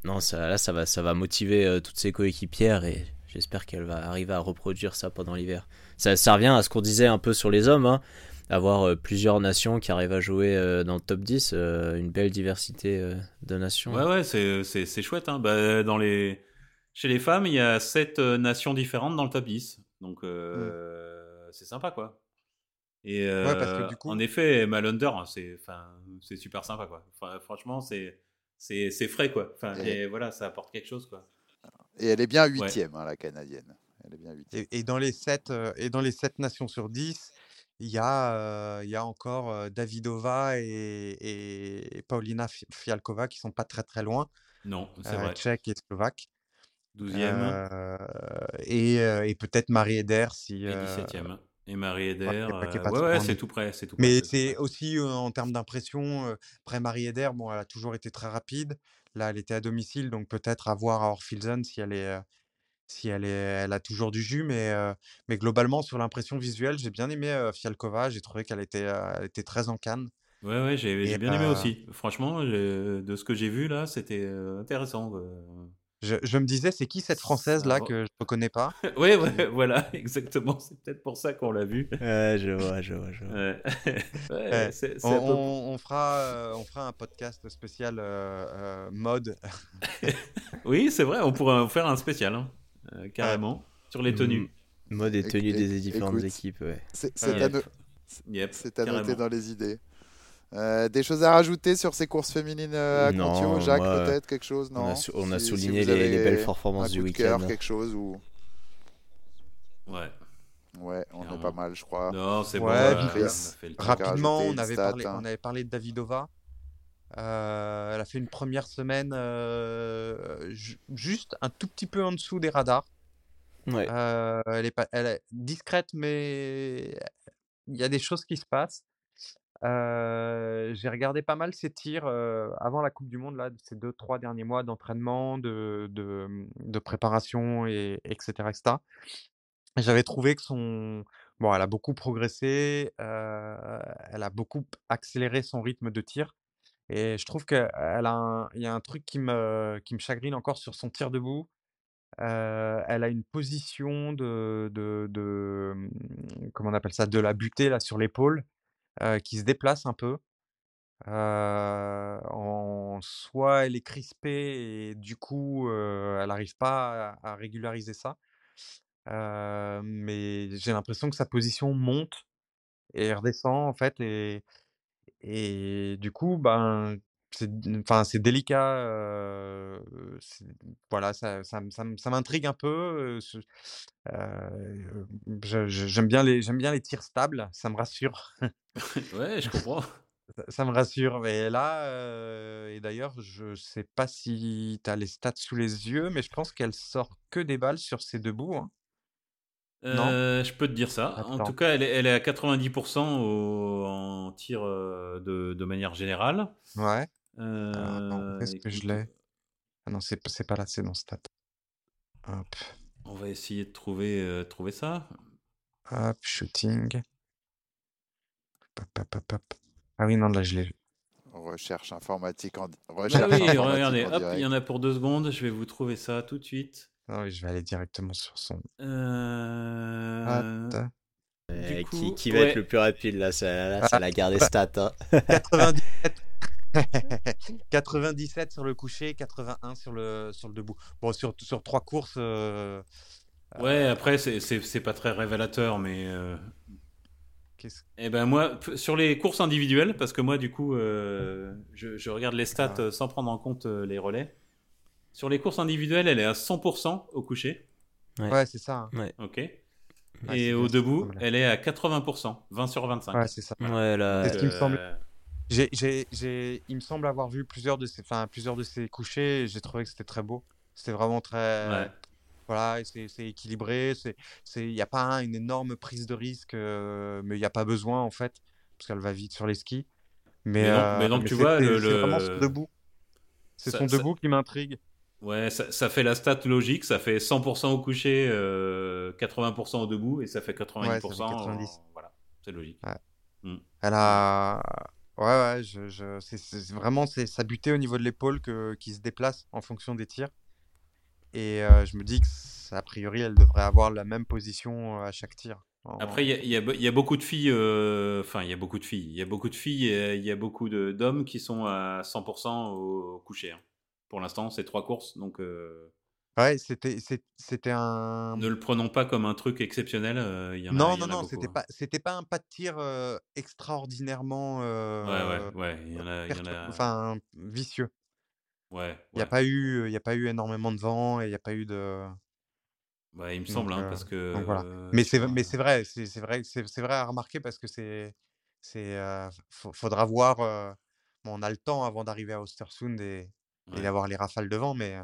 non, ça, là, ça va, ça va motiver toutes ses coéquipières et j'espère qu'elle va arriver à reproduire ça pendant l'hiver. Ça, ça revient à ce qu'on disait un peu sur les hommes. Hein avoir euh, plusieurs nations qui arrivent à jouer euh, dans le top 10, euh, une belle diversité de nations. Ouais, ouais, c'est chouette. Hein. Bah, dans les... Chez les femmes, il y a 7 nations différentes dans le top 10. Donc, mm. c'est sympa, quoi. Et en effet, Malunder, c'est super sympa, quoi. franchement, c'est frais, quoi. Enfin, et... voilà, ça apporte quelque chose, quoi. Et elle est bien huitième, hein, la canadienne. Elle est bien et, et, dans les 7, et dans les 7 nations sur 10, il y a, il y a encore Davidova et, et Paulina Fialkova qui sont pas très très loin. Non, c'est vrai. Tchèque et Slovaque. 12e. et, et peut-être Marie Eder si. Et 17e. Et Marie Eder, ouais, ouais, c'est tout près, c'est tout Mais c'est aussi en termes d'impression, après Marie Eder, bon, elle a toujours été très rapide. Là, elle était à domicile, donc peut-être à voir à Orfilsen si elle est, si elle, est, elle a toujours du jus, mais, mais globalement, sur l'impression visuelle, j'ai bien aimé Fialkova. J'ai trouvé qu'elle était, elle était très en canne. Ouais, ouais, j'ai bien aimé aussi. Franchement, de ce que j'ai vu là, c'était intéressant. Je, je, me disais, c'est qui cette française là que je ne connais pas? Oui, ouais, voilà, exactement. C'est peut-être pour ça qu'on l'a vu. Ouais, je vois, je vois, je vois. on, on, fera, on fera un podcast spécial mode. oui, c'est vrai, on pourrait en faire un spécial. Hein. Euh, carrément, sur les tenues. Mode et tenue des différentes équipes, ouais. C'est à, noter dans les idées. Euh, des choses à rajouter sur ces courses féminines euh, à Contio, Jacques, peut-être quelque chose Non? On a, souligné les, belles performances du week-end. quelque chose ou. Ouais. Ouais, on est pas mal, je crois. Non, c'est ouais, bon. rapidement, on avait, parlé, on avait parlé de Davidova. Euh, elle a fait une première semaine euh, juste un tout petit peu en dessous des radars. Euh, elle, est pas, elle est discrète, mais il y a des choses qui se passent. J'ai regardé pas mal ses tirs avant la Coupe du Monde, là, ces deux, trois derniers mois d'entraînement, de, de, de, préparation, et, etc. etc. J'avais trouvé que son. Bon, elle a beaucoup progressé, elle a beaucoup accéléré son rythme de tir. Et je trouve il y a un truc qui me, qui me chagrine encore sur son tir debout. elle a une position de, de, de, mmh, comment on appelle ça, de la butée là sur l'épaule, qui se déplace un peu. en soit elle est crispée et du coup elle n'arrive pas à, à, régulariser ça. mais j'ai l'impression que sa position monte et redescend en fait et et du coup, ben, c'est enfin, c'est délicat, euh, voilà, ça ça ça m'intrigue un peu, euh, j'aime bien les j'aime bien les tirs stables, ça me rassure. Ouais, je comprends. Ça me rassure, mais là, et d'ailleurs, je sais pas si tu as les stats sous les yeux, mais je pense qu'elle sort que des balles sur ses deux bouts, hein. Euh, Je peux te dire ça. En tout cas, elle est, elle est à 90% en tir de, de, manière générale. Ouais. Euh, Est-ce que je l'ai? Ah non, c'est pas là, c'est dans Stat. Hop. On va essayer de trouver, trouver ça. Hop, shooting. Ah oui, non, là, je l'ai. Recherche informatique en. Recherche ah oui, regardez, hop, il y en a pour deux secondes. Je vais vous trouver ça tout de suite. Non, ah oui, je vais aller directement sur son. Euh... qui, qui va être le plus rapide là? Ça l'a gardé stat. Hein. 97. 97 sur le coucher, 81 sur le, sur le debout. Bon, sur, sur trois courses. Euh... Ouais, après, c'est pas très révélateur, mais. Euh... Eh ben moi, sur les courses individuelles, parce que moi du coup, euh, je, regarde les stats ah. sans prendre en compte euh, les relais. Sur les courses individuelles, elle est à 100% au coucher. Ouais, c'est ça. Hein. Ouais. Ok. Et au debout, elle est à 80%, 20 sur 25. Ouais, c'est ça. Ouais, là, ce qui me semble. J'ai, il me semble avoir vu plusieurs de ces, enfin, plusieurs de ces couchers. J'ai trouvé que c'était très beau. C'était vraiment très, voilà, c'est équilibré. Il n'y a pas une énorme prise de risque, euh, mais il n'y a pas besoin en fait, parce qu'elle va vite sur les skis. Mais, mais, donc, euh, tu vois, le, vraiment son debout. C'est son debout qui m'intrigue. Ouais, ça, fait la stat logique, ça fait 100% au coucher, 80% euh, au debout, et ça fait 90%. 90. Voilà, c'est logique. Mm. Elle a. Ouais, ouais, je, je... c'est vraiment sa butée au niveau de l'épaule qui se déplace en fonction des tirs. Et je me dis que, a priori, elle devrait avoir la même position à chaque tir. Après, il y, y, a beaucoup de filles, enfin, il y a beaucoup de filles, il y a beaucoup de filles et il y a beaucoup d'hommes qui sont à 100% au, coucher. Hein. Pour l'instant, c'est trois courses, donc. Ouais, c'était c'était un. Ne le prenons pas comme un truc exceptionnel. y en non, a, non, non, c'était hein. pas c'était pas un pas de tir extraordinairement. ouais, ouais, ouais. Il y en a, y en a... Enfin, vicieux. Ouais. Il n'y a, pas eu, il a pas eu énormément de vent et il n'y a pas eu de. Ouais, il me semble, hein, parce que. voilà. Mais c'est mais c'est vrai, c'est vrai, c'est vrai à remarquer parce que c'est c'est faudra voir. bon, on a le temps avant d'arriver à Ostersund et, et d'avoir les rafales de vent, mais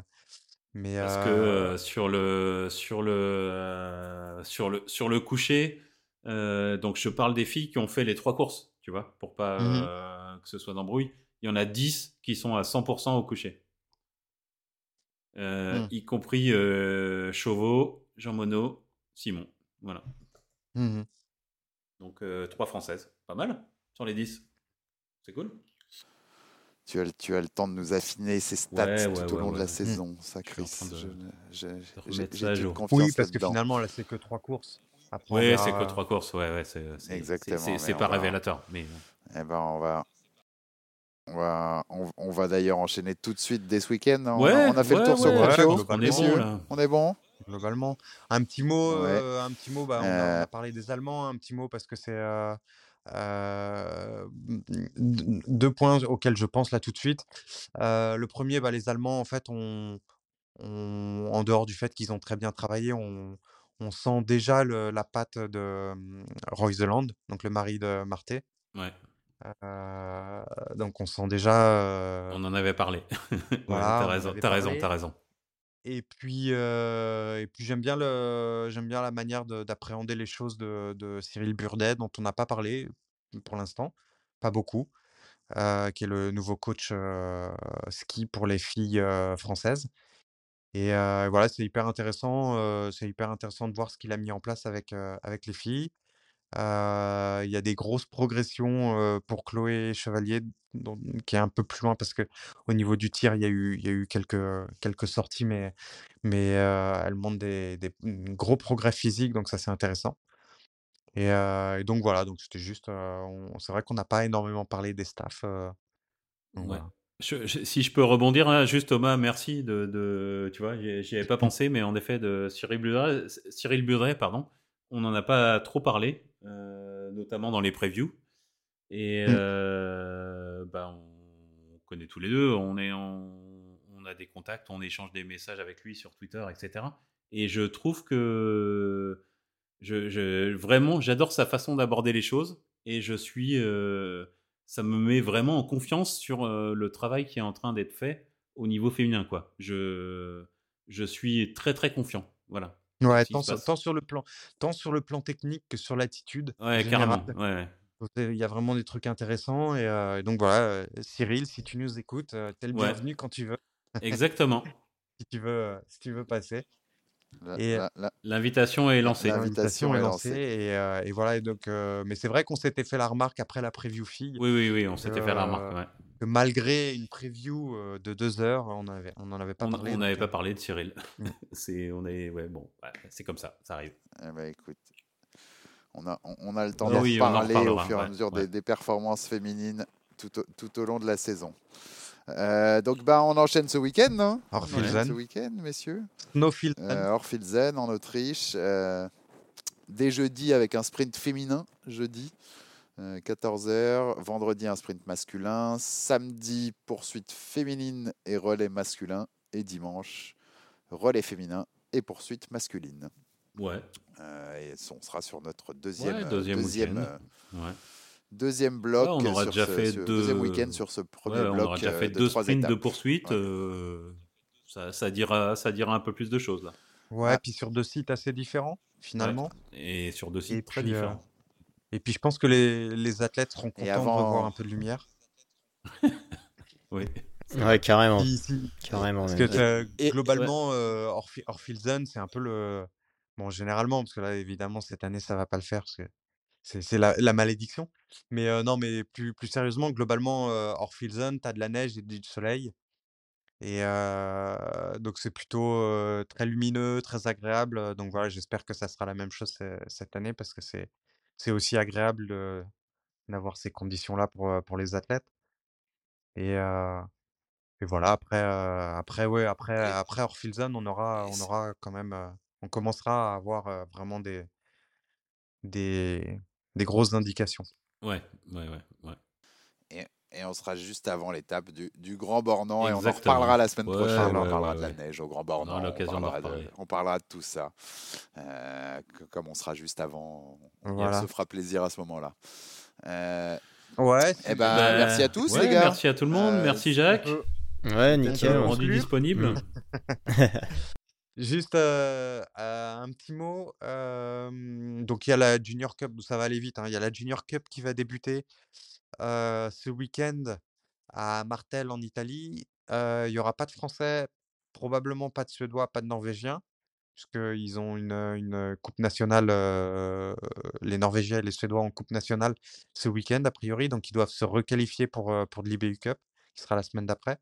mais. Parce que sur le sur le sur le sur le coucher, donc je parle des filles qui ont fait les trois courses, tu vois, pour pas mmh que ce soit d'embrouille il y en a 10 qui sont à 100% au coucher. Euh, mmh. Y compris euh, Chauveau, Jean Monod, Simon. Voilà. Mmh Donc, euh, trois françaises. Pas mal sur les 10. C'est cool. Tu as, tu as le temps de nous affiner ces stats tout au long de la saison, ça, Chris. J'ai confiance. Oui, parce que finalement, là, c'est que trois courses. oui, c'est que trois courses. Ouais, ouais, c'est C'est pas révélateur. Mais... Eh ben, on va, on va, on, va d'ailleurs enchaîner tout de suite dès ce week-end. On, ouais, on, a fait le tour sur ouais, on, on est bon là. On est bon? Globalement. Un petit mot, euh, un petit mot bah, on, a, euh. parlé des Allemands, un petit mot parce que c'est euh, euh deux points auxquels je pense là tout de suite. le premier, bah, les Allemands, en fait, on, en dehors du fait qu'ils ont très bien travaillé, on, on sent déjà le, la patte de Royseland, donc le mari de Marté. Ouais donc on sent déjà. On en avait parlé. t'as raison, t'as raison, t'as raison. Et puis, et puis j'aime bien le, j'aime bien la manière d'appréhender les choses de, Cyril Burdet, dont on n'a pas parlé pour l'instant, pas beaucoup, qui est le nouveau coach ski pour les filles françaises. Et voilà, c'est hyper intéressant, c'est hyper intéressant de voir ce qu'il a mis en place avec avec les filles. Il y a des grosses progressions pour Chloé Chevalier, qui est un peu plus loin parce que au niveau du tir, il y a eu, il y a eu quelques, quelques sorties, mais, mais elle montre des, des gros progrès physiques, donc ça c'est intéressant. Et, donc voilà, donc c'était juste, c'est vrai qu'on n'a pas énormément parlé des staffs. si je peux rebondir, hein, juste Thomas, merci de, de tu vois, j'y avais pas pensé, mais en effet de Cyril Budret, Cyril Budret pardon, on n'en a pas trop parlé, notamment dans les previews. Et mmh. euh, bah, on connaît tous les deux, on, est on a des contacts, on échange des messages avec lui sur Twitter, etc. Et je trouve que je, vraiment, j'adore sa façon d'aborder les choses et je suis, euh, ça me met vraiment en confiance sur le travail qui est en train d'être fait au niveau féminin, quoi. Je, je suis très très confiant, voilà. Ouais, tant sur, tant sur, le plan, tant sur le plan technique que sur l'attitude. Ouais, carrément. Ouais, Il y a vraiment des trucs intéressants. Et, donc voilà, Cyril, si tu nous écoutes, t'es le bienvenu quand tu veux. Exactement. si, tu veux, si tu veux passer. L'invitation est lancée. L'invitation est lancée. Et, et, voilà, et donc, mais c'est vrai qu'on s'était fait la remarque après la preview fille. Oui, oui, oui, on s'était fait la remarque. Ouais que malgré une preview de deux heures, on n'en avait, on avait pas on, parlé. On n'avait pas parlé de Cyril. Mm. c'est, on est, ouais, bon, c'est comme ça, ça arrive. Eh ben, écoute, on a, on a le temps d'en parler au fur et à mesure des, performances féminines tout au, tout au long de la saison. Euh, donc bah on enchaîne ce week-end. Ce week-end, messieurs. Snowfielden. Euh, Orfilzen en Autriche. Euh, dès jeudi avec un sprint féminin jeudi. 14h, euh, vendredi un sprint masculin, samedi poursuite féminine et relais masculin, et dimanche relais féminin et poursuite masculine. Ouais. Euh, et on sera sur notre deuxième, deuxième, deuxième, ouais. Deuxième bloc. on aura déjà ce, fait deux... deuxième week-end sur ce premier bloc. On aura déjà fait de deux sprints de poursuite. ça, ça, dira, ça dira un peu plus de choses là. Ouais, puis sur deux sites assez différents finalement. Et sur deux sites très différents. Et puis je pense que les, les athlètes seront contents de revoir un peu de lumière. oui. Ouais, carrément. carrément parce que globalement, euh, Orphilzen, c'est un peu le. Bon, généralement, parce que là, évidemment, cette année, ça va pas le faire, parce que c'est la, la, malédiction. Mais non, mais plus, plus sérieusement, globalement, euh, Orphilzen, tu as de la neige et du soleil. Et donc, c'est plutôt très lumineux, très agréable. Donc voilà, j'espère que ça sera la même chose cette année, parce que c'est c'est aussi agréable d'avoir ces conditions-là pour, pour les athlètes. Et, et voilà, après, après, ouais, après, après on aura, on aura quand même, on commencera à avoir vraiment des, des, des grosses indications. Ouais, ouais, ouais. ouais. Et, et, on sera juste avant l'étape du, du, Grand Bornand et on en reparlera la semaine prochaine. on parlera de la neige au Grand Bornand. On, on, parlera de, on, parlera de, tout ça. Euh, comme on sera juste avant, voilà. on se fera plaisir à ce moment-là. Euh, ouais. Eh ben, bah, merci à tous, les gars. Merci à tout le monde. Euh, merci, Jacques. Ouais, nickel. Rendu disponible. Juste un petit mot. Donc, il y a la Junior Cup, ça va aller vite. Hein. Il y a la Junior Cup qui va débuter ce week-end à Martel en Italie. Il n'y aura pas de Français, probablement pas de Suédois, pas de Norvégiens, puisqu'ils ont une, une, coupe nationale. les Norvégiens et les Suédois en coupe nationale ce week-end, a priori. Donc, ils doivent se requalifier pour, pour de l'IBU Cup, qui sera la semaine d'après.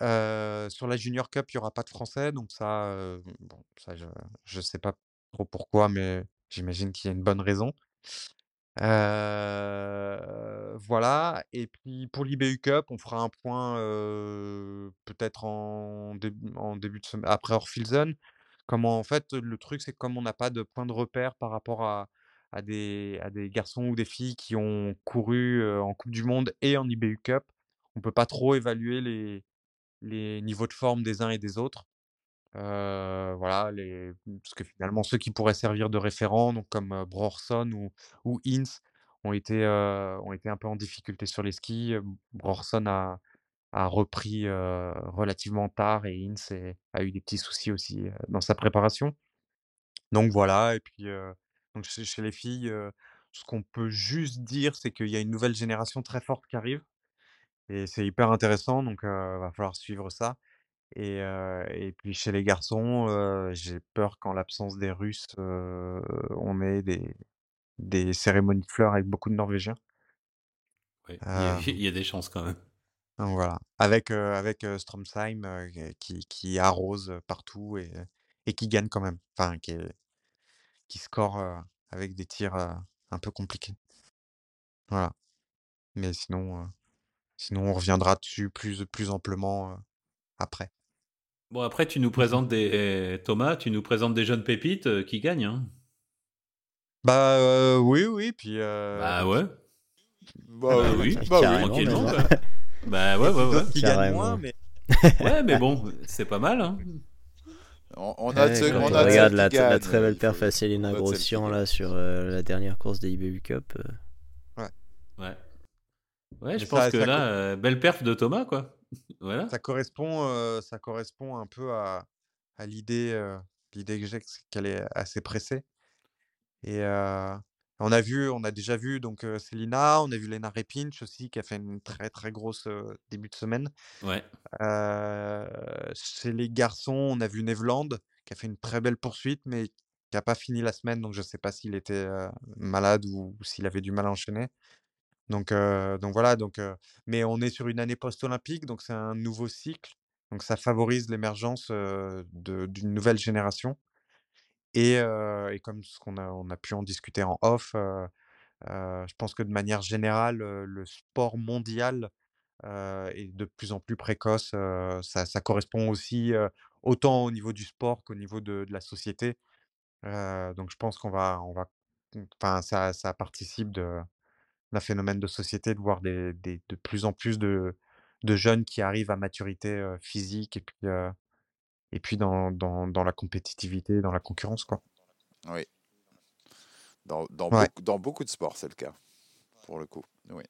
Sur la Junior Cup, il y aura pas de Français, donc ça, bon, ça je ne sais pas trop pourquoi, mais j'imagine qu'il y a une bonne raison. Voilà et puis pour l'IBU Cup, on fera un point, peut-être en début de semaine après Orphilzen. Comment en fait, le truc, c'est que comme on n'a pas de point de repère par rapport à à des à des garçons ou des filles qui ont couru, en coupe du monde et en IBU Cup, on peut pas trop évaluer les les niveaux de forme des uns et des autres. Euh, voilà, les, parce que finalement, ceux qui pourraient servir de référents, comme euh, Brorson ou, ou Inns, ont été, ont été un peu en difficulté sur les skis. Brorson a, a repris relativement tard et Inns a eu des petits soucis aussi dans sa préparation. Donc voilà, et puis donc chez, les filles, ce qu'on peut juste dire, c'est qu'il y a une nouvelle génération très forte qui arrive. Et c'est hyper intéressant, donc il va falloir suivre ça. Et, et puis chez les garçons, j'ai peur qu'en l'absence des Russes, on ait des, des cérémonies de fleurs avec beaucoup de Norvégiens. Oui, il y, a des chances quand même. Donc voilà, avec, avec Stromsheim qui, qui arrose partout et, et qui gagne quand même, enfin qui, qui score avec des tirs un peu compliqués. Voilà. Mais sinon, Sinon, on reviendra dessus plus, plus amplement après. Bon, après, tu nous présentes des. Thomas, tu nous présentes des jeunes pépites qui gagnent. Hein. Bah oui, oui, puis. Bah ouais. Bah, bah oui, bah, tranquillement. bah ouais, ouais, ouais. Qui gagnent moins, mais. ouais, mais bon, c'est pas mal. Hein. On, a de on a regarde la, la, très belle paire Facilina Grossian là sur la dernière course des IBU Cup. Ouais. Je pense que là, euh, belle perf de Thomas, quoi. voilà. Ça correspond, euh, ça correspond un peu à, à l'idée euh, L'idée que j'ai, qu'elle est assez pressée. Et on a vu, on a déjà vu donc Selina, on a vu Lena Repinch aussi qui a fait une très très grosse début de semaine. Ouais. chez les garçons, on a vu Nevland qui a fait une très belle poursuite, mais qui n'a pas fini la semaine, donc je ne sais pas s'il était malade ou, s'il avait du mal à enchaîner. Donc, donc voilà, donc, mais on est sur une année post-olympique, donc c'est un nouveau cycle. Donc ça favorise l'émergence d'une nouvelle génération. Et, et comme ce a, on a pu en discuter en off, je pense que de manière générale, le sport mondial est de plus en plus précoce. Ça, ça, correspond aussi autant au niveau du sport qu'au niveau de, de, la société. donc je pense qu'on va, on va, enfin ça, ça participe de, d'un phénomène de société de voir des, des, de plus en plus de, de jeunes qui arrivent à maturité physique et puis et puis dans, dans, dans, la compétitivité, dans la concurrence. Quoi. Oui. Dans, dans, beaucoup, dans beaucoup de sports, c'est le cas, pour le coup. Oui.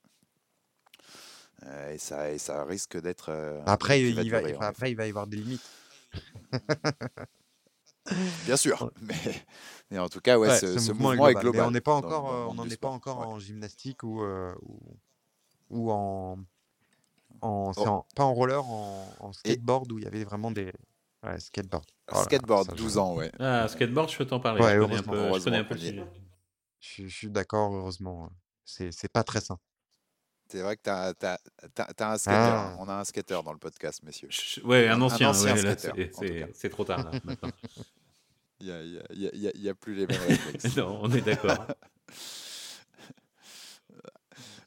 Euh, et, ça, et ça risque d'être. Euh, après, il va, après, il va y avoir des limites. Bien sûr, mais, mais, en tout cas, ouais, ce, ce, mouvement, est global. Mais on n'est pas encore, euh, on n'en est pas encore en gymnastique ou, ou, ou, en, en, oh. en, pas en roller, en, en skateboard où il y avait vraiment des, Ouais, skateboard. Oh skateboard, 12 ans, ouais. Ah, skateboard, je peux t'en parler. Ouais, je connais un peu, je connais un peu Je, suis d'accord, heureusement. C'est pas très sain. C'est vrai que tu as, as, as, un skater. Ah. On a un skater dans le podcast, messieurs. Ouais, un ancien. Ancien ouais, c'est trop tard, là, maintenant. Il n'y a, a, y a, plus les mêmes réflexes. non, on est d'accord.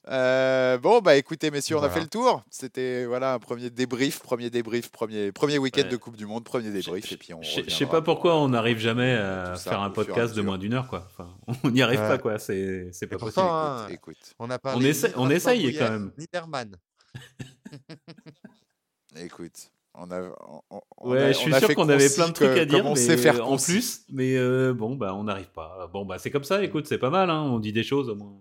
Euh, bon, bah écoutez, messieurs, on a fait le tour. C'était voilà un premier débrief, premier débrief, premier, premier week-end de Coupe du Monde, premier débrief. Et puis on Je sais pas pourquoi on n'arrive jamais à faire un podcast de moins d'une heure, quoi. Enfin, on n'y arrive pas, quoi. C'est pas possible. Hein, écoute, on, a on, essaie, on essaye quand même. Niederman. écoute. On a, on, ouais, je suis sûr qu'on avait plein de trucs à dire, mais faire en plus, mais euh, bon, bah, on n'arrive pas. Bon, bah, c'est comme ça. Écoute, c'est pas mal. Hein, on dit des choses au moins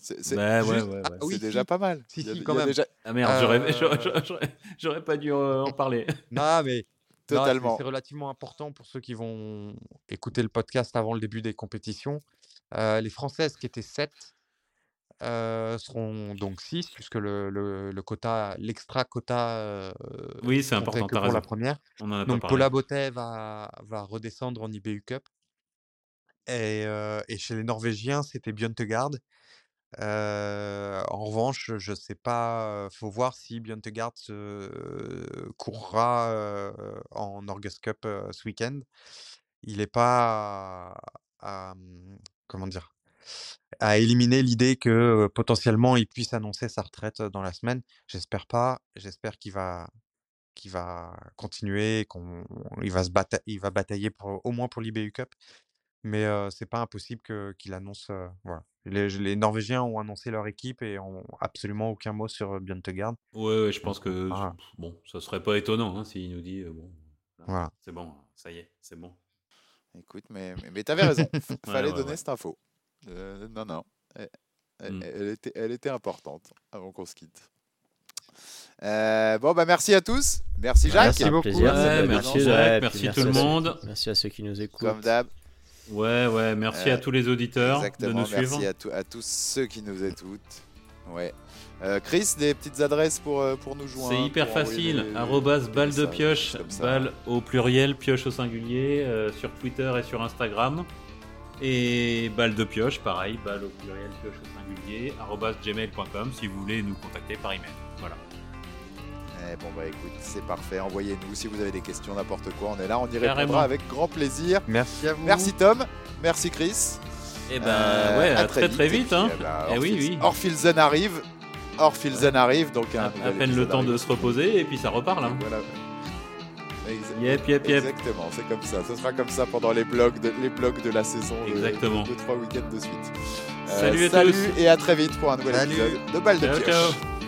c'est bah, ouais, ouais, ah, oui, déjà pas mal. Si, si, quand même. Déjà... Ah merde, euh, j'aurais pas dû en parler. non, mais totalement. C'est relativement important pour ceux qui vont écouter le podcast avant le début des compétitions. Euh, les Françaises qui étaient 7 euh, seront donc 6, puisque le, le, le quota, l'extra quota. Euh, oui, c'est important. pour la première. On en a donc Paula Botet va, va redescendre en IBU Cup. Et, et chez les Norvégiens, c'était En revanche, je sais pas, faut voir si Bjørntegard courra en Norges Cup ce week-end. Il n'est pas à, mmh, comment dire, à éliminer l'idée que potentiellement il puisse annoncer sa retraite dans la semaine. J'espère pas. J'espère qu'il va, qu'il va continuer, qu'on, il va se il va batailler au moins pour l'IBU Cup. Mais c'est pas impossible qu'il annonce. voilà. Les, Norvégiens ont annoncé leur équipe et ont absolument aucun mot sur Bjørntegard. Ouais, ouais, je pense que bon, ça serait pas étonnant hein, s'il nous dit bon, voilà. c'est bon, ça y est, c'est bon. Écoute, mais, mais, tu avais raison. Fallait donner cette info. non, non. Mmh. Elle, était, elle était importante avant qu'on se quitte. bon, bah merci à tous. Merci Jacques. Merci beaucoup. merci Jacques. Merci, tout le monde. Merci à ceux qui nous écoutent. Comme d'hab. Ouais, ouais, merci à euh, tous les auditeurs de nous suivre. Merci à, à, tous ceux qui nous écoutent. Ouais. Euh, Chris, des petites adresses pour, euh, pour nous joindre C'est hyper facile. Arrobas balle de pioche, balle au pluriel, pioche au singulier, sur Twitter et sur Instagram. Et balle de pioche, pareil, balle au pluriel, pioche au singulier, arrobas gmail.com si vous voulez nous contacter par email. Eh bon bah écoute, c'est parfait. Envoyez-nous si vous avez des questions, n'importe quoi. On est là, on y répondra avec grand plaisir. Merci à vous. Merci Tom, merci Chris. Et eh ben euh, ouais, à, très très, vite. Hein. Et, bah, eh oui, oui. Orphilzen arrive. Orphilzen arrive, donc à, peine le temps de se reposer et puis ça repart là. Voilà. Yep, yep, yep. Exactement, c'est comme ça. Ce sera comme ça pendant les blocs de, les blocs de la saison. Exactement. De, trois week-ends de suite. salut, euh, salut et à très vite pour un nouvel épisode de Balle de Pioche. Ciao.